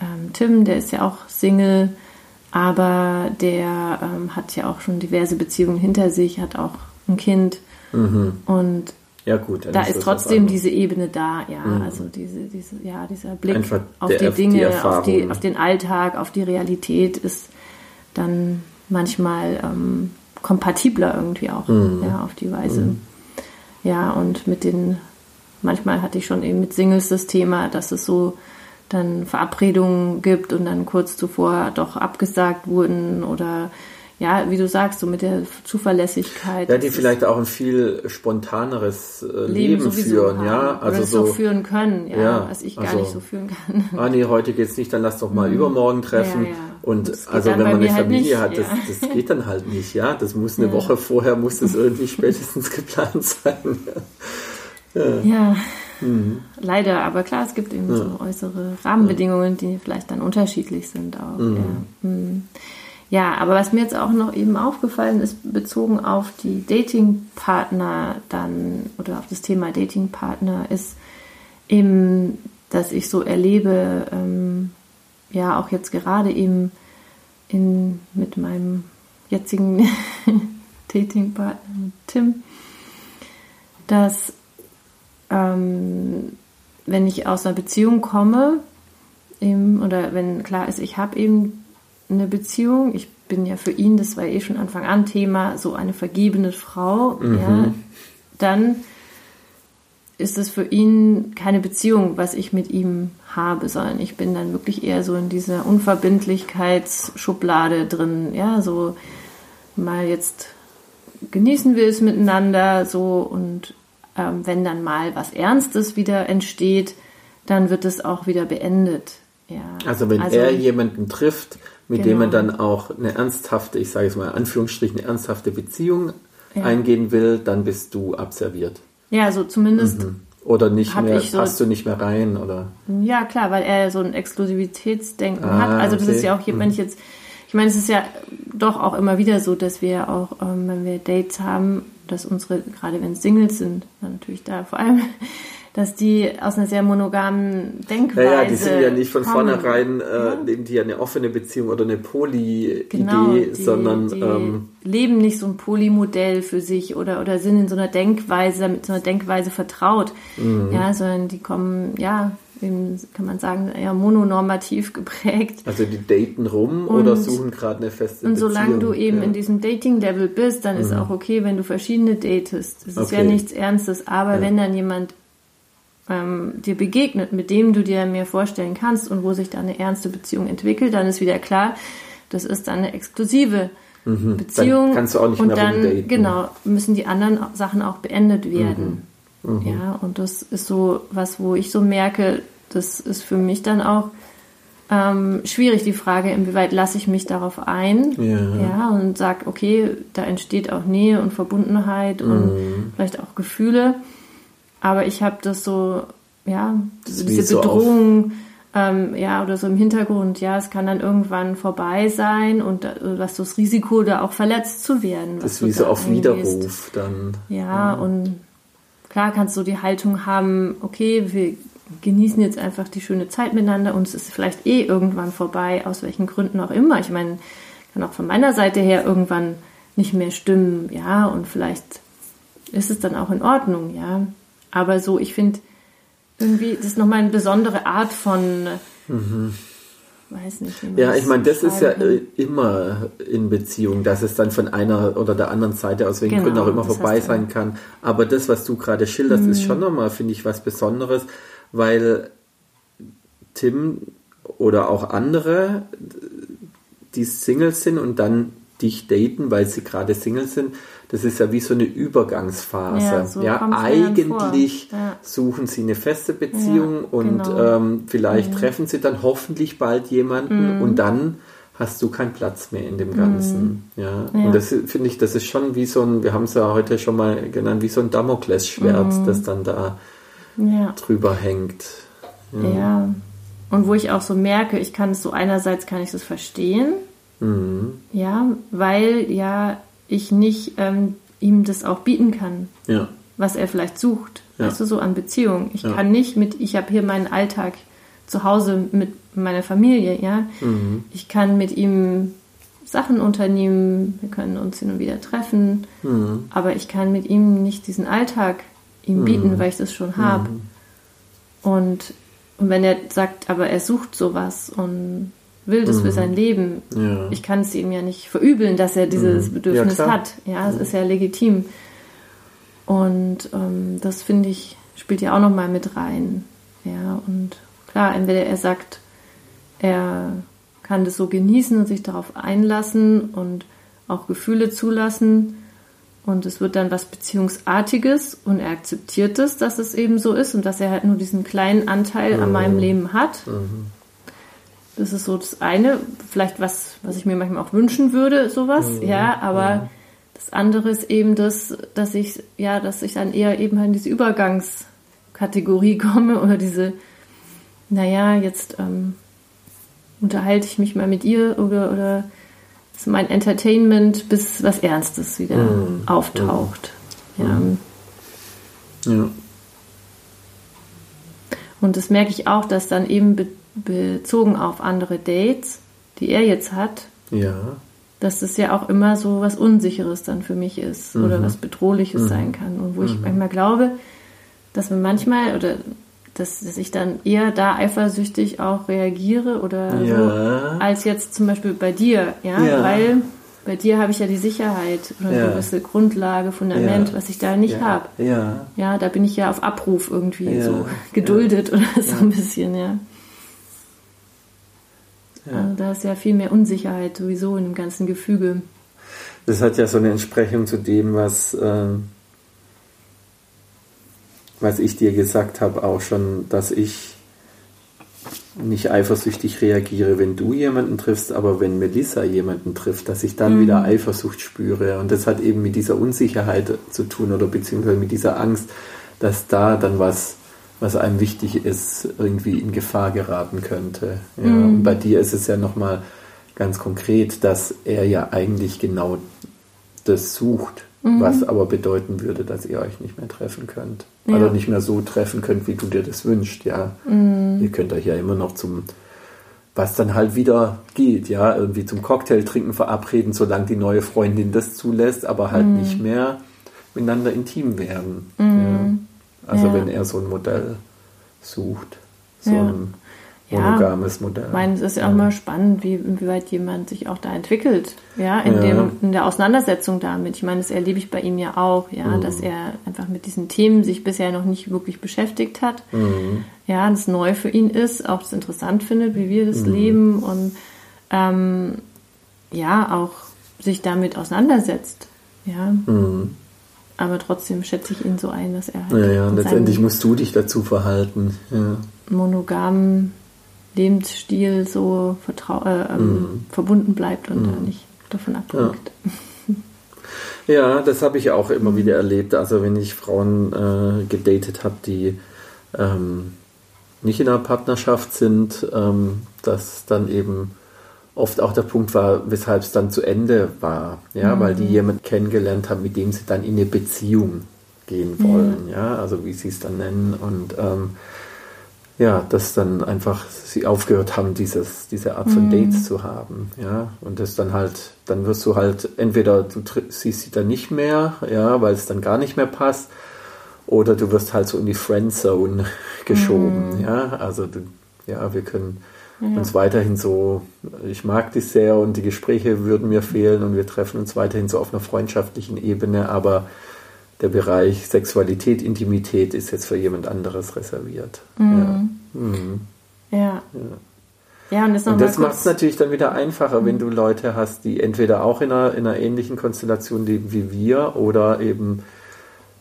ähm, Tim, der ist ja auch Single, aber der ähm, hat ja auch schon diverse Beziehungen hinter sich, hat auch ein Kind und Ja gut. da ist was trotzdem diese Ebene da, ja, also diese, diese, ja, dieser Blick Einfach auf die auf die Dinge, auf, die, auf den Alltag, auf die Realität ist dann manchmal ähm, kompatibler irgendwie auch, Mhm. ja, auf die Weise. Ja, und mit den, manchmal hatte ich schon eben mit Singles das Thema, dass es so dann Verabredungen gibt und dann kurz zuvor doch abgesagt wurden oder ja, wie du sagst, so mit der Zuverlässigkeit. Ja, die vielleicht auch ein viel spontaneres äh, Leben, sowieso führen, haben. ja. Oder Also es so, auch führen können, ja, Ja, was ich gar also- nicht so führen kann. ah nee, heute geht's nicht, dann lass doch mal übermorgen treffen. Ja, ja. Und also wenn man eine halt Familie nicht, hat, das, ja. das geht dann halt nicht, ja. Das muss eine Woche vorher, muss das irgendwie spätestens geplant sein. Ja, Mhm. leider, aber klar, es gibt eben so äußere Rahmenbedingungen, die vielleicht dann unterschiedlich sind auch. Mhm. Ja. Hm. ja, aber was mir jetzt auch noch eben aufgefallen ist, bezogen auf die Datingpartner dann oder auf das Thema Datingpartner, ist eben, dass ich so erlebe, ähm, ja, auch jetzt gerade eben in, mit meinem jetzigen Datingpartner Tim, dass ähm, wenn ich aus einer Beziehung komme, eben, oder wenn klar ist, ich habe eben eine Beziehung, ich bin ja für ihn, das war eh schon Anfang an Thema, so eine vergebene Frau, ja, dann ist es für ihn keine Beziehung, was ich mit ihm habe, sondern ich bin dann wirklich eher so in dieser Unverbindlichkeitsschublade drin, ja, so mal jetzt genießen wir es miteinander so und ähm, wenn dann mal was Ernstes wieder entsteht, dann wird es auch wieder beendet. Ja. Also wenn er jemanden trifft, mit dem Genau. er dann auch eine ernsthafte, ich sage es mal in Anführungsstrichen, eine ernsthafte Beziehung Ja. eingehen will, dann bist du abserviert. ja, so zumindest Oder nicht mehr, so, passt du nicht mehr rein, oder? Ja, klar, weil er so ein Exklusivitätsdenken ah, hat. Also das okay. ist ja auch hier, wenn ich jetzt, ich meine, es ist ja doch auch immer wieder so, dass wir auch, ähm, wenn wir Dates haben, dass unsere, gerade wenn es Singles sind, natürlich da vor allem, dass die aus einer sehr monogamen Denkweise. Naja, die sind ja nicht von kommen. vornherein, äh, ja. leben die ja eine offene Beziehung oder eine Poly-Idee, genau, sondern. Die ähm, leben nicht so ein Polymodell für sich oder, oder sind in so einer Denkweise, mit so einer Denkweise vertraut. Mhm. Ja, sondern die kommen, ja, eben, kann man sagen, eher mononormativ geprägt. Also die daten rum und, oder suchen gerade eine feste Und solange du eben ja. in diesem Dating-Level bist, dann mhm. ist auch okay, wenn du verschiedene datest. Es okay. ist ja nichts Ernstes, aber ja. wenn dann jemand ähm, dir begegnet, mit dem du dir mehr vorstellen kannst und wo sich da eine ernste Beziehung entwickelt, dann ist wieder klar, das ist dann eine exklusive mhm. Beziehung. Dann kannst du auch nicht und mehr dann daten. genau müssen die anderen Sachen auch beendet werden. Mhm. Mhm. Ja, und das ist so was, wo ich so merke, das ist für mich dann auch ähm, schwierig die Frage, inwieweit lasse ich mich darauf ein, ja, ja und sag, okay, da entsteht auch Nähe und Verbundenheit und mhm. vielleicht auch Gefühle. Aber ich habe das so, ja, das diese Bedrohung, ähm, ja, oder so im Hintergrund, ja, es kann dann irgendwann vorbei sein und äh, was das Risiko, da auch verletzt zu werden. Das ist wie so auf Widerruf dann. Ja, ja, und klar kannst du die Haltung haben, okay, wir genießen jetzt einfach die schöne Zeit miteinander und es ist vielleicht eh irgendwann vorbei, aus welchen Gründen auch immer. Ich meine, kann auch von meiner Seite her irgendwann nicht mehr stimmen, ja, und vielleicht ist es dann auch in Ordnung, ja. Aber so, ich finde, irgendwie, das ist nochmal eine besondere Art von. Mhm. Weiß nicht, ja, ich meine, das ist ja kann. immer in Beziehung, dass es dann von einer oder der anderen Seite aus welchen genau, Gründen auch immer vorbei sein kann. Aber das, was du gerade schilderst, mhm. ist schon nochmal, finde ich, was Besonderes, weil Tim oder auch andere, die Singles sind und dann dich daten, weil sie gerade Single sind, das ist ja wie so eine Übergangsphase. Ja, so ja eigentlich ja. suchen sie eine feste Beziehung ja, und genau. ähm, vielleicht mhm. treffen sie dann hoffentlich bald jemanden mhm. und dann hast du keinen Platz mehr in dem. Ganzen. Mhm. Ja. Und das finde ich, das ist schon wie so ein, wir haben es ja heute schon mal genannt, wie so ein Damoklesschwert, mhm. das dann da drüber hängt. Ja. Und wo ich auch so merke, ich kann es so einerseits kann ich es verstehen. Mhm. Ja, weil ja ich nicht ähm, ihm das auch bieten kann, ja. was er vielleicht sucht. Ja. Weißt du, so an Beziehung. Ich ja. kann nicht mit, ich habe hier meinen Alltag zu Hause mit meiner Familie, ja. Mhm. Ich kann mit ihm Sachen unternehmen, wir können uns hin und wieder treffen, mhm. aber ich kann mit ihm nicht diesen Alltag ihm bieten, mhm. weil ich das schon habe. Mhm. Und, und wenn er sagt, aber er sucht sowas und will das mhm. für sein Leben. Ja. Ich kann es ihm ja nicht verübeln, dass er dieses mhm. Bedürfnis ja, hat. Ja, es ist ja legitim. Und ähm, das finde ich, spielt ja auch nochmal mit rein. Ja, und klar, entweder er sagt, er kann das so genießen und sich darauf einlassen und auch Gefühle zulassen. Und es wird dann was Beziehungsartiges und er akzeptiert es, dass es eben so ist und dass er halt nur diesen kleinen Anteil mhm. an meinem Leben hat. Mhm. Das ist so das eine, vielleicht was, was ich mir manchmal auch wünschen würde, sowas, mhm. ja, aber ja. das andere ist eben das, dass ich, ja, dass ich dann eher eben in diese Übergangskategorie komme oder diese, naja, jetzt ähm, unterhalte ich mich mal mit ihr oder, oder ist mein Entertainment, bis was Ernstes wieder mhm. auftaucht. Mhm. Ja. ja. Und das merke ich auch, dass dann eben bezogen auf andere Dates, die er jetzt hat, ja. dass das ja auch immer so was Unsicheres dann für mich ist mhm. oder was Bedrohliches mhm. sein kann. Und wo mhm. ich manchmal glaube, dass man manchmal oder dass, dass ich dann eher da eifersüchtig auch reagiere oder ja. so, als jetzt zum Beispiel bei dir, ja, ja. weil bei dir habe ich ja die Sicherheit oder eine gewisse Grundlage, Fundament, was ich da nicht habe. Ja. ja, da bin ich ja auf Abruf irgendwie so geduldet oder so ein bisschen, ja. Ja. Also da ist ja viel mehr Unsicherheit sowieso in dem ganzen Gefüge. Das hat ja so eine Entsprechung zu dem, was, äh, was ich dir gesagt habe, auch schon, dass ich nicht eifersüchtig reagiere, wenn du jemanden triffst, aber wenn Melissa jemanden trifft, dass ich dann mhm. wieder Eifersucht spüre. Und das hat eben mit dieser Unsicherheit zu tun oder beziehungsweise mit dieser Angst, dass da dann was, was einem wichtig ist, irgendwie in Gefahr geraten könnte. Ja, mhm. Und bei dir ist es ja nochmal ganz konkret, dass er ja eigentlich genau das sucht, mhm. was aber bedeuten würde, dass ihr euch nicht mehr treffen könnt. Ja. Oder nicht mehr so treffen könnt, wie du dir das wünschst, ja. Mhm. Ihr könnt euch ja immer noch zum, was dann halt wieder geht, ja, irgendwie zum Cocktail trinken verabreden, solange die neue Freundin das zulässt, aber halt mhm. nicht mehr miteinander intim werden. Mhm. Ja. Also ja. wenn er so ein Modell sucht, so ein monogames ja, Modell. Ich meine, es ist ja auch immer spannend, wie, inwieweit jemand sich auch da entwickelt, ja, in, ja. Dem, in der Auseinandersetzung damit. Ich meine, das erlebe ich bei ihm ja auch, ja, mhm. dass er einfach mit diesen Themen sich bisher noch nicht wirklich beschäftigt hat. Mhm. Ja, das neu für ihn ist, auch das interessant findet, wie wir das mhm. leben und ähm, ja, auch sich damit auseinandersetzt. Ja. Mhm. Aber trotzdem schätze ich ihn so ein, dass er halt. Ja, ja, letztendlich musst du dich dazu verhalten. Ja. Monogamen Lebensstil so äh, ähm, mhm. verbunden bleibt und mhm. nicht davon abdrückt. Ja. ja das habe ich auch immer wieder erlebt. Also wenn ich Frauen äh, gedatet habe, die ähm, nicht in einer Partnerschaft sind, ähm, dass dann eben oft auch der Punkt war, weshalb es dann zu Ende war. Ja, mhm. weil die jemanden kennengelernt haben, mit dem sie dann in eine Beziehung gehen wollen. Ja, also wie sie es dann nennen. Und ähm, ja, dass dann einfach sie aufgehört haben, dieses, diese Art von mhm. Dates zu haben, ja, und das dann halt, dann wirst du halt, entweder du siehst sie dann nicht mehr, ja, weil es dann gar nicht mehr passt, oder du wirst halt so in die Friendzone geschoben, mhm. ja, also du, ja, wir können ja. uns weiterhin so, ich mag dich sehr und die Gespräche würden mir fehlen und wir treffen uns weiterhin so auf einer freundschaftlichen Ebene, aber der Bereich Sexualität, Intimität ist jetzt für jemand anderes reserviert. Mhm. Ja. Mhm. ja. ja. Ja, und das, und das macht es natürlich dann wieder einfacher, mhm. wenn du Leute hast, die entweder auch in einer, in einer ähnlichen Konstellation leben wie wir oder eben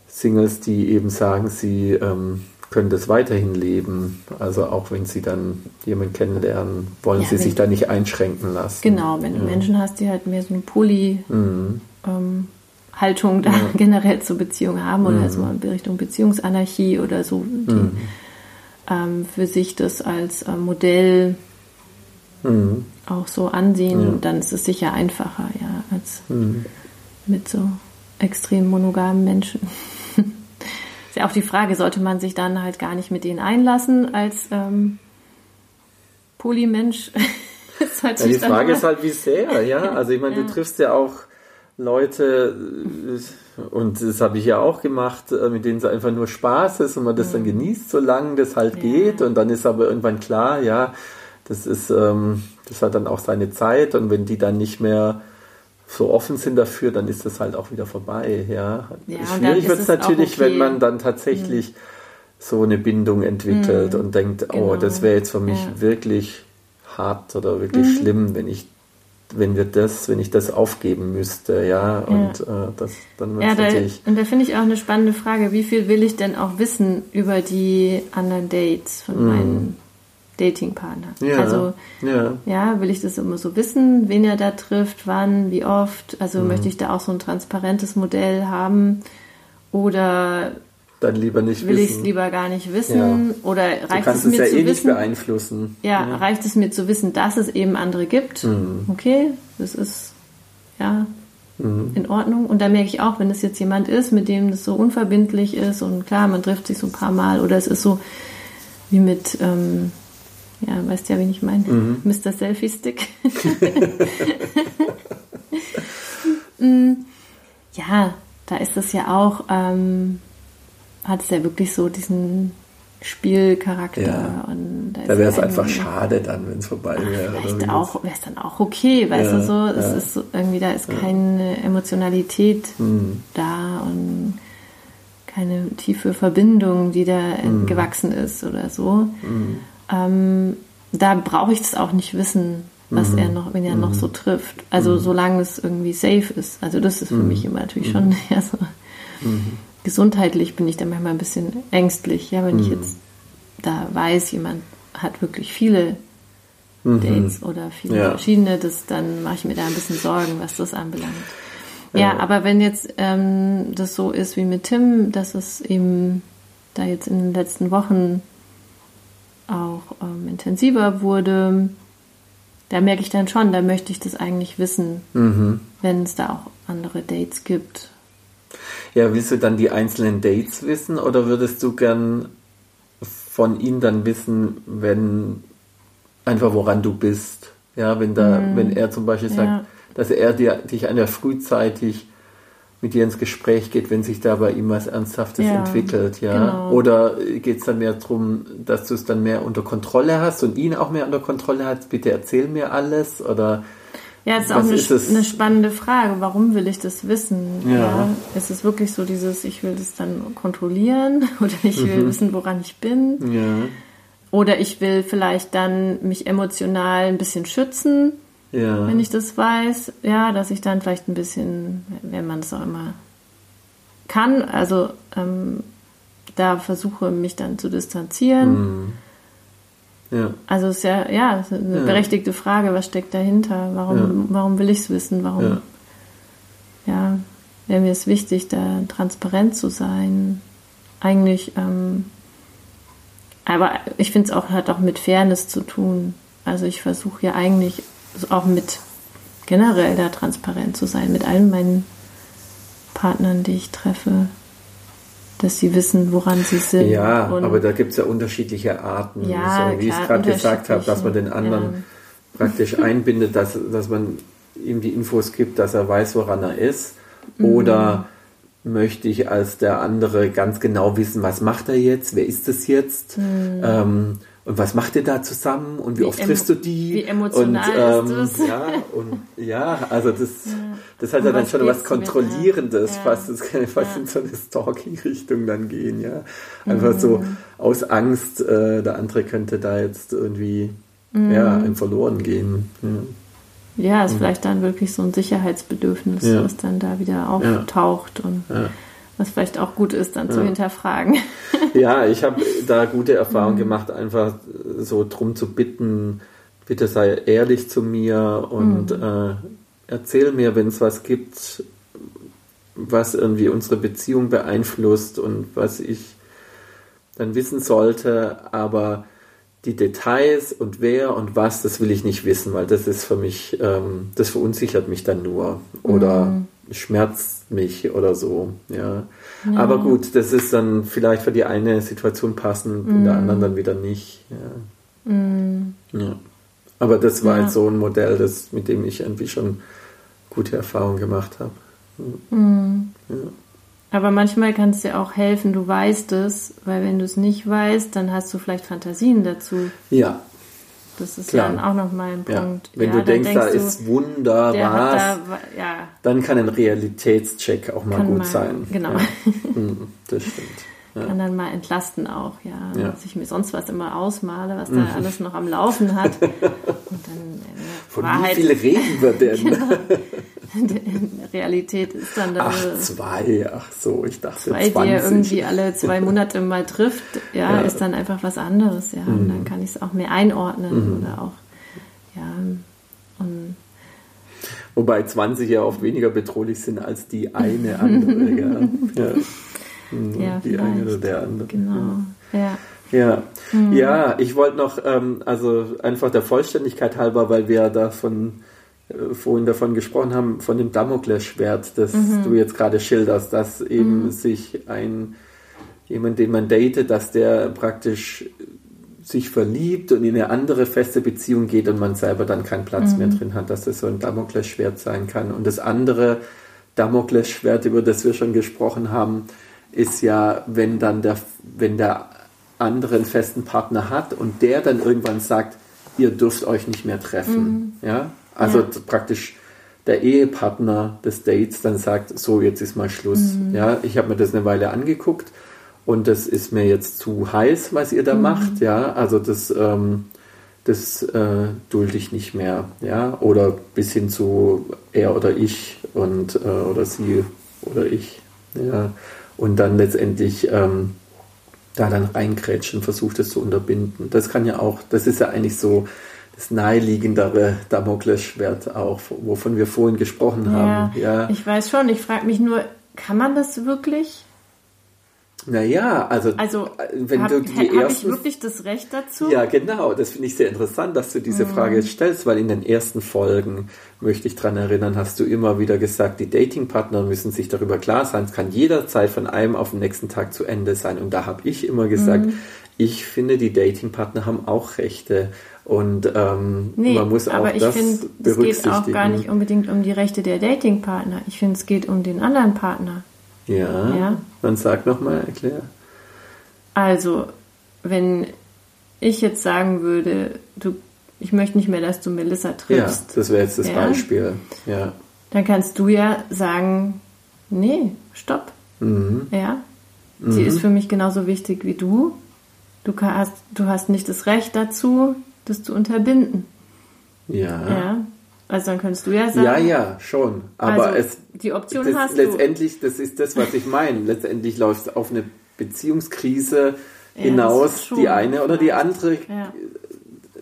Singles, die eben sagen, sie ähm, können das weiterhin leben. Also auch wenn sie dann jemanden kennenlernen, wollen ja, sie sich da nicht einschränken lassen. Genau, wenn ja. du Menschen hast, die halt mehr so ein Poly mhm. ähm, da ja. generell zur Beziehung haben oder mhm. also in Richtung Beziehungsanarchie oder so, die mhm. ähm, für sich das als äh, Modell mhm. auch so ansehen, dann ist es sicher einfacher, ja, als mhm. mit so extrem monogamen Menschen. Ist ja auch die Frage, sollte man sich dann halt gar nicht mit denen einlassen als ähm, Polymensch? halt ja, die Frage ist halt, wie sehr, ja. Also ich meine, du triffst ja auch Leute, und das habe ich ja auch gemacht, äh, mit denen es einfach nur Spaß ist und man das dann mhm. genießt, solange das halt ja. geht. Und dann ist aber irgendwann klar, ja, das ist, ähm, das hat dann auch seine Zeit und wenn die dann nicht mehr so offen sind dafür, dann ist das halt auch wieder vorbei. Ja. ja Schwierig wird es natürlich, okay. wenn man dann tatsächlich mhm. so eine Bindung entwickelt mhm. und denkt, oh, genau. das wäre jetzt für mich ja. wirklich hart oder wirklich mhm. schlimm, wenn ich wenn wir das, wenn ich das aufgeben müsste, ja, und ja. Äh, das dann ja, da, natürlich. Und da finde ich auch eine spannende Frage, wie viel will ich denn auch wissen über die anderen Dates von mm. meinen Datingpartnern? Ja, also ja. ja, will ich das immer so wissen, wen er da trifft, wann, wie oft? Also mm. möchte ich da auch so ein transparentes Modell haben? Oder dann lieber nicht will ich es lieber gar nicht wissen? Ja. Oder reicht es mir es ja zu eh wissen? Nicht beeinflussen. Ja, ja, reicht es mir zu wissen, dass es eben andere gibt? Mhm. Okay, das ist ja mhm. in Ordnung. Und da merke ich auch, wenn es jetzt jemand ist, mit dem das so unverbindlich ist und klar, man trifft sich so ein paar Mal oder es ist so wie mit ähm, ja, weißt ja, wen ich meine? Mhm. Mr. Selfie Stick. Mm, ja, da ist es ja auch, ähm, hat es ja wirklich so diesen Spielcharakter. Ja. Und da, da wäre es einfach schade dann, wenn es vorbei wäre. Vielleicht auch, wäre es dann auch okay, weißt ja, du so, es ja. ist so, irgendwie, da ist keine Emotionalität mhm. da und keine tiefe Verbindung, die da mhm. gewachsen ist oder so. Mhm. Ähm, da brauche ich es auch nicht wissen, was mhm. er noch, wenn er noch so mhm. trifft. Also mhm. solange es irgendwie safe ist. Also das ist für mich immer natürlich schon ja, so gesundheitlich bin ich da manchmal ein bisschen ängstlich, ja, wenn mhm. ich jetzt da weiß, jemand hat wirklich viele mhm. Dates oder viele ja. verschiedene, das, dann mache ich mir da ein bisschen Sorgen, was das anbelangt. Ja, ja aber wenn jetzt ähm, das so ist wie mit Tim, dass es eben da jetzt in den letzten Wochen auch ähm, intensiver wurde, da merke ich dann schon, da möchte ich das eigentlich wissen, mhm. wenn es da auch andere Dates gibt. Ja, willst du dann die einzelnen Dates wissen oder würdest du gern von ihm dann wissen, wenn einfach woran du bist? Ja, wenn da, mhm. wenn er zum Beispiel sagt, ja. dass er dir, dich einer frühzeitig mit dir ins Gespräch geht, wenn sich da bei ihm was Ernsthaftes ja, entwickelt, ja. Genau. Oder geht es dann mehr darum, dass du es dann mehr unter Kontrolle hast und ihn auch mehr unter Kontrolle hast? Bitte erzähl mir alles oder ja, das ist auch eine, ist eine, spannende Frage. Warum will ich das wissen? Ja. ja. Ist es wirklich so dieses, ich will das dann kontrollieren oder ich will mhm. wissen, woran ich bin? Ja. Oder ich will vielleicht dann mich emotional ein bisschen schützen ja. wenn ich das weiß, ja, dass ich dann vielleicht ein bisschen, wenn man es auch immer kann, also ähm, da versuche, mich dann zu distanzieren. Mhm. Ja. Also es ist ja, ja, ist eine ja. berechtigte Frage, was steckt dahinter? Warum, ja. warum will ich es wissen? Warum? Ja, wäre mir es wichtig, da transparent zu sein. Eigentlich, ähm, aber ich finde es auch, hat auch mit Fairness zu tun. Also ich versuche ja eigentlich auch mit generell da transparent zu sein, mit allen meinen Partnern, die ich treffe, dass sie wissen, woran sie sind. Ja, aber da gibt es ja unterschiedliche Arten. Ja, so, wie klar, ich gerade gesagt habe, dass man den anderen ja. praktisch einbindet, dass, dass man ihm die Infos gibt, dass er weiß, woran er ist. Mhm. Oder möchte ich als der andere ganz genau wissen, was macht er jetzt, wer ist es jetzt? Mhm. Ähm, und was macht ihr da zusammen und wie, wie oft triffst du die? Wie emotional und, ähm, ist das? Ja, und, ja, also das, ja. das hat ja dann schon was Kontrollierendes, ja. fast, das kann fast ja. in so eine Stalking-Richtung dann gehen, ja. Einfach mhm. so aus Angst, äh, der andere könnte da jetzt irgendwie mhm. ja, im Verloren gehen. Ja, ist mhm. vielleicht dann wirklich so ein Sicherheitsbedürfnis, was dann da wieder auftaucht und was vielleicht auch gut ist, dann ja. zu hinterfragen. Ja, ich habe da gute Erfahrungen mhm. gemacht, einfach so drum zu bitten, bitte sei ehrlich zu mir und mhm. äh, erzähl mir, wenn es was gibt, was irgendwie unsere Beziehung beeinflusst und was ich dann wissen sollte, aber die Details und wer und was, das will ich nicht wissen, weil das ist für mich, ähm, das verunsichert mich dann nur. Oder mhm schmerzt mich oder so. Ja. ja. Aber gut, das ist dann vielleicht für die eine Situation passend, mm. in der mm. anderen dann wieder nicht. Ja. Mm. ja. Aber das war ja. halt so ein Modell, das, mit dem ich irgendwie schon gute Erfahrungen gemacht habe. Mm. Aber manchmal kann es dir auch helfen, du weißt es, weil wenn du es nicht weißt, dann hast du vielleicht Fantasien dazu. Ja, das ist Klar. dann auch nochmal ein Punkt. Ja. Wenn ja, du denkst, da du, ist wunderbar, da, ja. dann kann ein Realitätscheck auch mal gut mal, sein. Genau. Hm, das stimmt. Kann dann mal entlasten auch, ja. Dass ich mir sonst was immer ausmale, was da mhm. alles noch am Laufen hat. Und dann, äh, Von wie viel reden wir denn? genau. Realität ist dann da. Ach, zwei, ach so, ich dachte zwei, 20. die irgendwie alle zwei Monate mal trifft, ja, ja. ist dann einfach was anderes, ja. Mhm. Und dann kann ich es auch mehr einordnen mhm. oder auch, ja. Und Wobei 20 ja oft weniger bedrohlich sind als die eine andere, ja. ja. Mhm, ja die eine oder der andere. Genau, ja. Ja, mhm. ja ich wollte noch, ähm, also einfach der Vollständigkeit halber, weil wir davon äh, vorhin davon gesprochen haben, von dem Damoklesschwert, das mhm. du jetzt gerade schilderst, dass eben mhm. sich ein jemand, den man datet, dass der praktisch sich verliebt und in eine andere feste Beziehung geht und man selber dann keinen Platz mhm. mehr drin hat, dass das so ein Damoklesschwert sein kann. Und das andere Damoklesschwert, über das wir schon gesprochen haben, ist ja, wenn dann der, wenn der andere einen festen Partner hat und der dann irgendwann sagt, ihr dürft euch nicht mehr treffen. Mhm. Ja, also ja. praktisch der Ehepartner des Dates dann sagt, so jetzt ist mal Schluss. Mhm. Ja, ich habe mir das eine Weile angeguckt und das ist mir jetzt zu heiß, was ihr da mhm. macht. Ja, also das, ähm, das äh, dulde ich nicht mehr. Ja, oder bis hin zu er oder ich und äh, oder sie oder ich. Ja, und dann letztendlich ähm, da dann reingrätschen, versucht es zu unterbinden. Das kann ja auch, das ist ja eigentlich so das naheliegendere Damoklesschwert auch, wovon wir vorhin gesprochen haben. Ja, ich weiß schon. Ich frage mich nur, kann man das wirklich? Naja, also, Also, wenn habe du die hab ich ersten wirklich das Recht dazu? Ja, genau. Das finde ich sehr interessant, dass du diese Frage jetzt stellst, weil in den ersten Folgen, möchte ich dran erinnern, hast du immer wieder gesagt, die Datingpartner müssen sich darüber klar sein. Es kann jederzeit von einem auf den nächsten Tag zu Ende sein. Und da habe ich immer gesagt, ich finde, die Datingpartner haben auch Rechte. Und ähm, Nee, man muss auch aber ich das finde, es geht berücksichtigen. auch gar nicht unbedingt um die Rechte der Datingpartner. Ich finde, es geht um den anderen Partner. Ja, Ja. dann sag nochmal, erklär. Also, wenn ich jetzt sagen würde, du, ich möchte nicht mehr, dass du Melissa Ja, triffst, das wäre jetzt das Ja. Beispiel. Ja. dann kannst du ja sagen, nee, stopp. Mhm. Ja, sie ist für mich genauso wichtig wie du. Du hast, du hast nicht das Recht dazu, das zu unterbinden. Ja. Ja, also dann könntest du ja sagen, Ja, ja, schon. Aber also, es, die Option das, hast du. letztendlich, das ist das, was ich meine. Letztendlich läuft es auf eine Beziehungskrise Ja, hinaus, die eine oder die andere, Ja.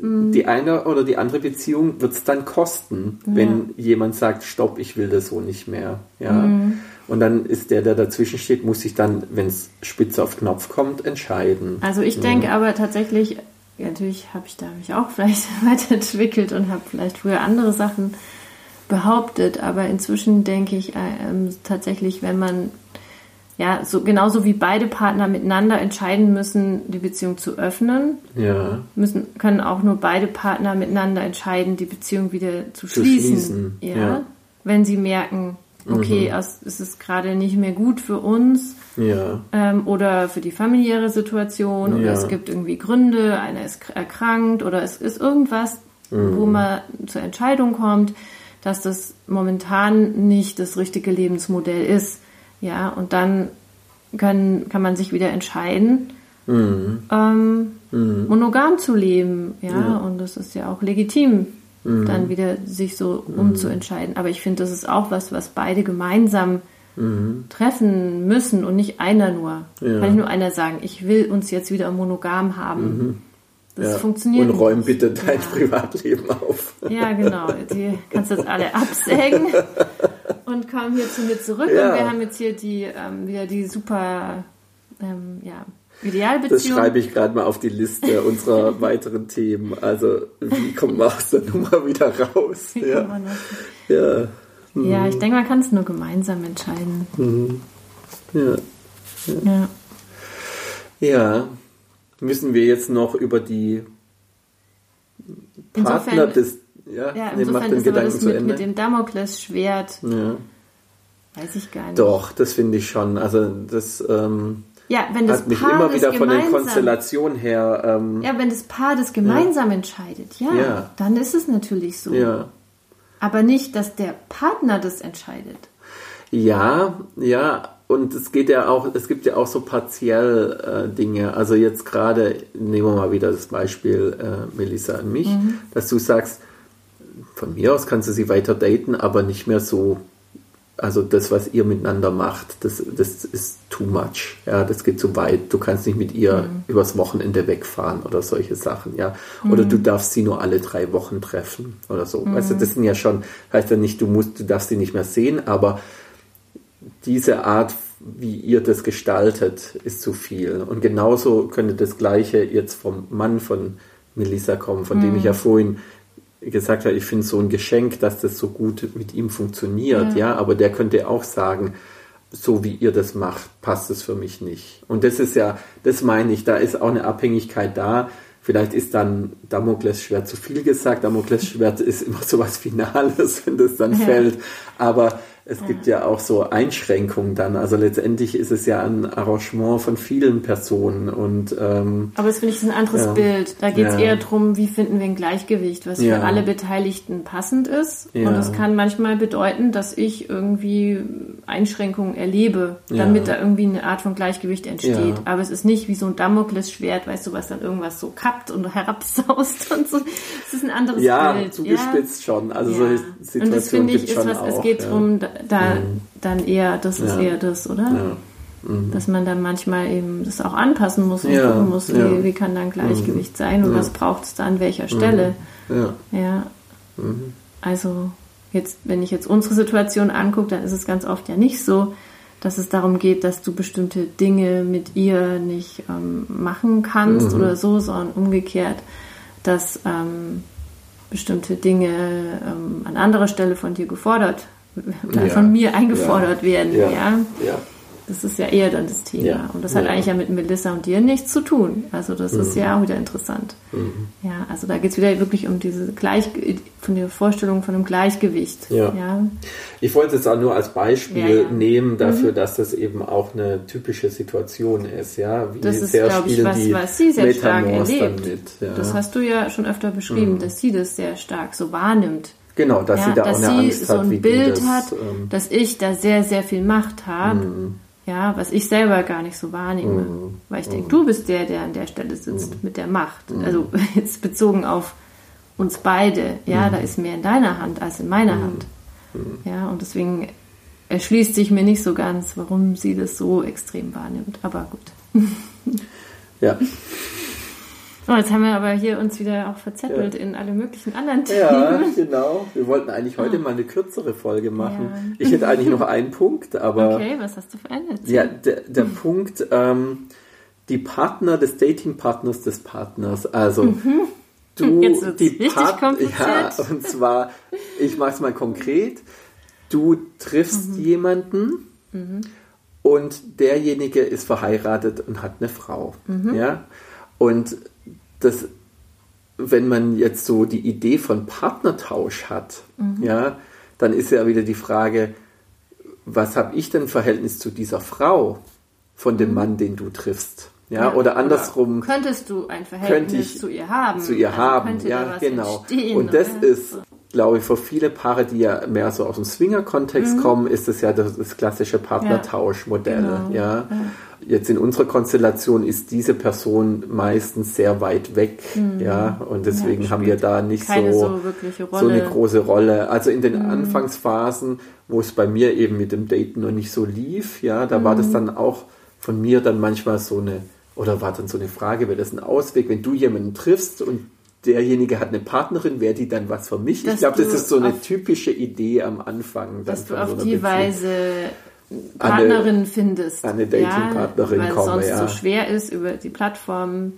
die eine oder die andere Beziehung wird es dann kosten, wenn jemand sagt, stopp, ich will das so nicht mehr. Ja. Mhm. Und dann ist der, der dazwischen steht, muss sich dann, wenn es spitz auf Knopf kommt, entscheiden. Also ich denke aber tatsächlich, ja, natürlich habe ich da mich auch vielleicht weiterentwickelt und habe vielleicht früher andere Sachen behauptet, aber inzwischen denke ich äh, ähm, tatsächlich, wenn man ja so genauso wie beide Partner miteinander entscheiden müssen, die Beziehung zu öffnen, Ja. müssen können auch nur beide Partner miteinander entscheiden, die Beziehung wieder zu Zu schließen. schließen, ja? ja. Wenn sie merken, okay, Mhm. es es ist gerade nicht mehr gut für uns, Ja. ähm, oder für die familiäre Situation oder Ja. es gibt irgendwie Gründe, einer ist erkrankt oder es ist irgendwas, Mhm. wo man zur Entscheidung kommt, dass das momentan nicht das richtige Lebensmodell ist. Ja, und dann können, kann man sich wieder entscheiden, Mhm. ähm, monogam zu leben. Ja, Ja. und das ist ja auch legitim, Mhm. dann wieder sich so umzuentscheiden. Aber ich finde, das ist auch was, was beide gemeinsam treffen müssen und nicht einer nur. Mhm. Ja. Kann nicht nur einer sagen, ich will uns jetzt wieder monogam haben. Das Mhm. ja. funktioniert Und räum bitte dein Ja. Privatleben auf. Ja, genau. Die kannst jetzt alle absägen und kommen hier zu mir zurück. Und wir haben jetzt hier die ähm, wieder die super ähm, ja, Das schreibe ich gerade mal auf die Liste unserer weiteren Themen. Also, wie kommt man aus der Nummer wieder raus? Wie Ja, man das- ja, ja, ich denke, man kann es nur gemeinsam entscheiden. ja. Ja. Ja, müssen wir jetzt noch über die Partner Insofern- des. Ja, Ja, nee, mach insofern den ist aber Gedanken das zu mit, Ende. mit dem Damoklesschwert, ja. weiß ich gar nicht. Doch, das finde ich schon. Also, das ähm, Ja, wenn das hat mich Paar immer das wieder von den gemeinsam, Konstellationen her. Ähm, Ja, wenn das Paar das gemeinsam entscheidet, ja, Ja. dann ist es natürlich so. ja. Aber nicht, dass der Partner das entscheidet. Ja, ja, und es geht ja auch, es gibt ja auch so partiell äh, Dinge. Also jetzt gerade, nehmen wir mal wieder das Beispiel äh, Melissa und mich, dass du sagst, von mir aus kannst du sie weiter daten, aber nicht mehr so, also das, was ihr miteinander macht, das, das ist too much. Ja, das geht zu weit. Du kannst nicht mit ihr übers Wochenende wegfahren oder solche Sachen, ja. Oder du darfst sie nur alle drei Wochen treffen oder so. Also das sind ja schon, heißt ja nicht, du musst, du darfst sie nicht mehr sehen, aber diese Art, wie ihr das gestaltet, ist zu viel. Und genauso könnte das Gleiche jetzt vom Mann von Melissa kommen, von dem ich ja vorhin gesagt habe, ich finde es so ein Geschenk, dass das so gut mit ihm funktioniert, ja. Ja. aber der könnte auch sagen, so wie ihr das macht, passt es für mich nicht. Und das ist ja, das meine ich, da ist auch eine Abhängigkeit da. Vielleicht ist dann Damoklesschwert zu viel gesagt. Damoklesschwert ist immer so was Finales, wenn das dann Ja. fällt. Aber es gibt ja auch so Einschränkungen dann. Also letztendlich ist es ja ein Arrangement von vielen Personen und ähm, Aber das finde ich ist ein anderes Ja. Bild. Da geht es Ja. eher darum, wie finden wir ein Gleichgewicht, was Ja. für alle Beteiligten passend ist. Ja. Und das kann manchmal bedeuten, dass ich irgendwie Einschränkungen erlebe, damit Ja. da irgendwie eine Art von Gleichgewicht entsteht. Ja. Aber es ist nicht wie so ein Damoklesschwert, weißt du, was dann irgendwas so kappt und herabsaust und so. Es ist ein anderes ja, Bild. zugespitzt schon. Also Ja. solche Und das Situationen finde ich ist was, auch. es geht ja. darum, da, da dann eher, das ist Ja. eher das, oder? Ja. Dass man dann manchmal eben das auch anpassen muss und Ja, gucken muss, wie. Mhm. wie kann dann Gleichgewicht sein und was braucht es da an welcher Stelle. Ja. Ja. Mhm. Also jetzt, wenn ich jetzt unsere Situation angucke, dann ist es ganz oft ja nicht so, dass es darum geht, dass du bestimmte Dinge mit ihr nicht ähm, machen kannst mhm. oder so, sondern umgekehrt, dass ähm, bestimmte Dinge ähm, an anderer Stelle von dir gefordert ja. von mir eingefordert ja. werden. Ja. ja. Das ist ja eher dann das Thema. Und das hat eigentlich ja mit Melissa und dir nichts zu tun. Also das mhm. ist ja auch wieder interessant. Mhm. Ja, also da geht es wieder wirklich um diese Gleich von der Vorstellung von einem Gleichgewicht. Ja. Ich wollte es auch nur als Beispiel nehmen dafür, mhm. dass das eben auch eine typische Situation ist. Ja, wie das ist, glaube ich, was, was sie sehr stark erlebt. Mit, das hast du ja schon öfter beschrieben, mhm. dass sie das sehr stark so wahrnimmt. Genau, dass ja, sie da dass auch eine Angst so hat, ein Bild das, hat, ähm, dass ich da sehr, sehr viel Macht habe. Mm. Ja, was ich selber gar nicht so wahrnehme. Mm. Weil ich denke, mm. du bist der, der an der Stelle sitzt mm. mit der Macht. Also jetzt bezogen auf uns beide. Ja, da ist mehr in deiner Hand als in meiner Hand. Ja, und deswegen erschließt sich mir nicht so ganz, warum sie das so extrem wahrnimmt. Aber gut. ja. Oh, jetzt haben wir aber hier uns wieder auch verzettelt ja. in alle möglichen anderen Themen. Ja, genau. Wir wollten eigentlich heute mal eine kürzere Folge machen. Ja. Ich hätte eigentlich noch einen Punkt, aber. Okay, was hast du für einen? Ja, der, der Punkt, ähm, die Partner des Datingpartners des Partners. Also mhm. du, Jetzt die richtig Part kompliziert. Ja, und zwar, ich mache es mal konkret. Du triffst mhm. jemanden mhm. und derjenige ist verheiratet und hat eine Frau. Mhm. Ja. Und das, wenn man jetzt so die Idee von Partnertausch hat, mhm. ja, dann ist ja wieder die Frage, was habe ich denn Verhältnis zu dieser Frau von dem mhm. Mann, den du triffst? Ja, ja oder andersrum. Oder könntest du ein Verhältnis zu ihr haben? Zu ihr also haben, ja, genau. Und das oder? ist, glaube ich, für viele Paare, die ja mehr so aus dem Swinger-Kontext mhm. kommen, ist das ja das, das klassische Partnertauschmodell, ja. Genau. ja. ja. Jetzt in unserer Konstellation ist diese Person meistens sehr weit weg, mhm. ja, und deswegen ja, haben wir da nicht so, so, so, eine große Rolle. Also in den mhm. Anfangsphasen, wo es bei mir eben mit dem Daten noch nicht so lief, ja, da war das mhm. dann auch von mir dann manchmal so eine, oder war dann so eine Frage, wäre das ein Ausweg, wenn du jemanden triffst und derjenige hat eine Partnerin, wäre die dann was für mich? Dass ich glaube, das ist so eine typische Idee am Anfang. Dass du auf so die Beziehung. Weise Partnerin eine, findest. Eine Dating-Partnerin ja, weil komme, sonst ja. so schwer ist über die Plattform,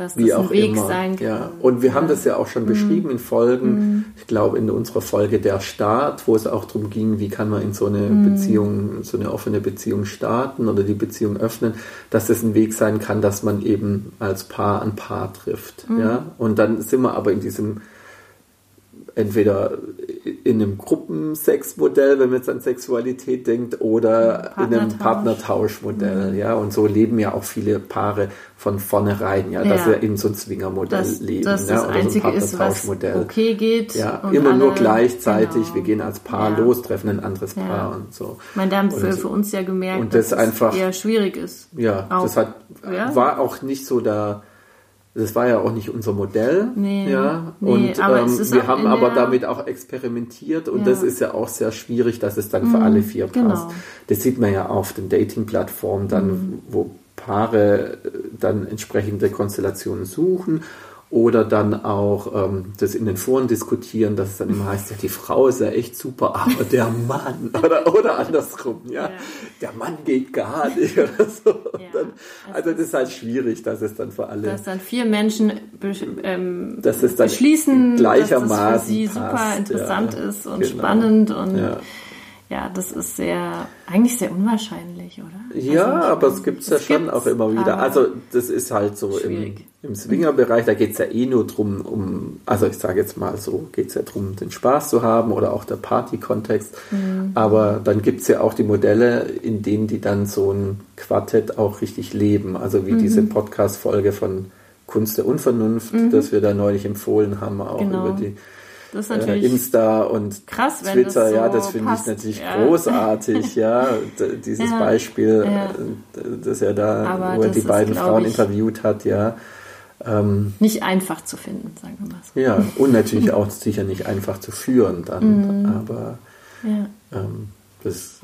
dass Wie das ein Weg immer. sein kann. Ja. Und wir haben das ja auch schon mhm. beschrieben in Folgen, mhm. ich glaube in unserer Folge Der Start, wo es auch darum ging, wie kann man in so eine mhm. Beziehung, so eine offene Beziehung starten oder die Beziehung öffnen, dass das ein Weg sein kann, dass man eben als Paar an Paar trifft. Mhm. Ja? Und dann sind wir aber in diesem entweder in einem Gruppensexmodell, wenn man jetzt an Sexualität denkt, oder in einem Partnertauschmodell. Mhm. Ja, und so leben ja auch viele Paare von vornherein, ja, dass ja. wir in so ein Zwingermodell leben. Das ja, das oder Einzige so ein Partnertauschmodell. Ist, okay geht. Ja, immer nur gleichzeitig. Genau. Wir gehen als Paar ja. los, treffen ein anderes Paar ja. und so. Meine Damen für, für uns ja gemerkt, und das dass einfach, es eher schwierig ist. Ja, auch. das hat, war auch nicht so da das war ja auch nicht unser Modell. Nee, ja. Nee, und ähm, wir haben aber damit auch experimentiert und ja. das ist ja auch sehr schwierig, dass es dann für mhm, alle vier passt. Genau. Das sieht man ja auf den Dating-Plattformen dann, mhm. wo Paare äh, dann entsprechende Konstellationen suchen oder dann auch ähm, das in den Foren diskutieren, dass es dann immer heißt, ja, die Frau ist ja echt super, aber der Mann oder, oder andersrum, ja, ja. der Mann geht gar nicht oder so. Ja. Dann, also, also das ist halt schwierig, dass es dann für alle... Dass dann vier Menschen ähm, dass es dann beschließen, gleichermaßen dass das für sie passt. super interessant ja, ist und genau. spannend und ja, das ist sehr, eigentlich sehr unwahrscheinlich, oder? Ja, also, aber es gibt es ja schon auch immer wieder. Also das ist halt so im, im Swinger-Bereich, da geht es ja eh nur drum, um, also ich sage jetzt mal so, geht es ja darum, den Spaß zu haben oder auch der Party-Kontext. Mhm. Aber dann gibt es ja auch die Modelle, in denen die dann so ein Quartett auch richtig leben. Also wie mhm. diese Podcast-Folge von Kunst der Unvernunft, mhm. das wir da neulich empfohlen haben, auch genau. über die äh, Insta und krass, Twitter, so ja, das finde ich natürlich ja. großartig, ja, dieses ja. Beispiel, ja. Äh, das er da, Aber wo er die beiden Frauen ich, interviewt hat, ja. Ähm, nicht einfach zu finden, sagen wir mal so. Ja, und natürlich auch sicher nicht einfach zu führen dann, mhm. aber ähm, das,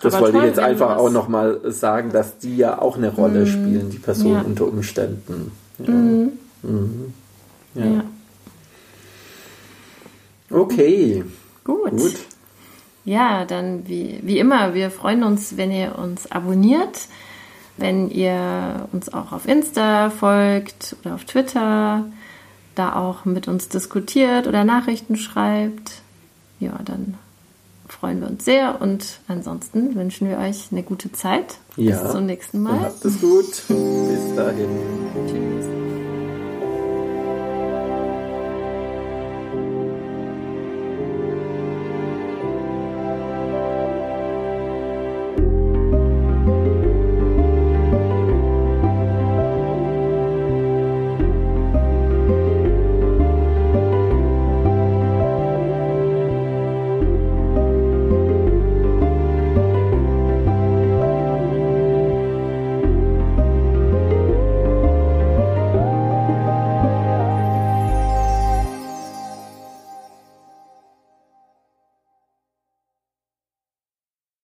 das aber wollte toll, ich jetzt einfach auch nochmal sagen, dass die ja auch eine Rolle mhm. spielen, die Personen unter Umständen. Mhm. mhm. ja. Okay. Gut. Gut. ja, dann wie, wie immer, wir freuen uns, wenn ihr uns abonniert, wenn ihr uns auch auf Insta folgt oder auf Twitter, da auch mit uns diskutiert oder Nachrichten schreibt. Ja, dann freuen wir uns sehr und ansonsten wünschen wir euch eine gute Zeit. Ja. Bis zum nächsten Mal. Macht es gut. Bis dahin. Tschüss.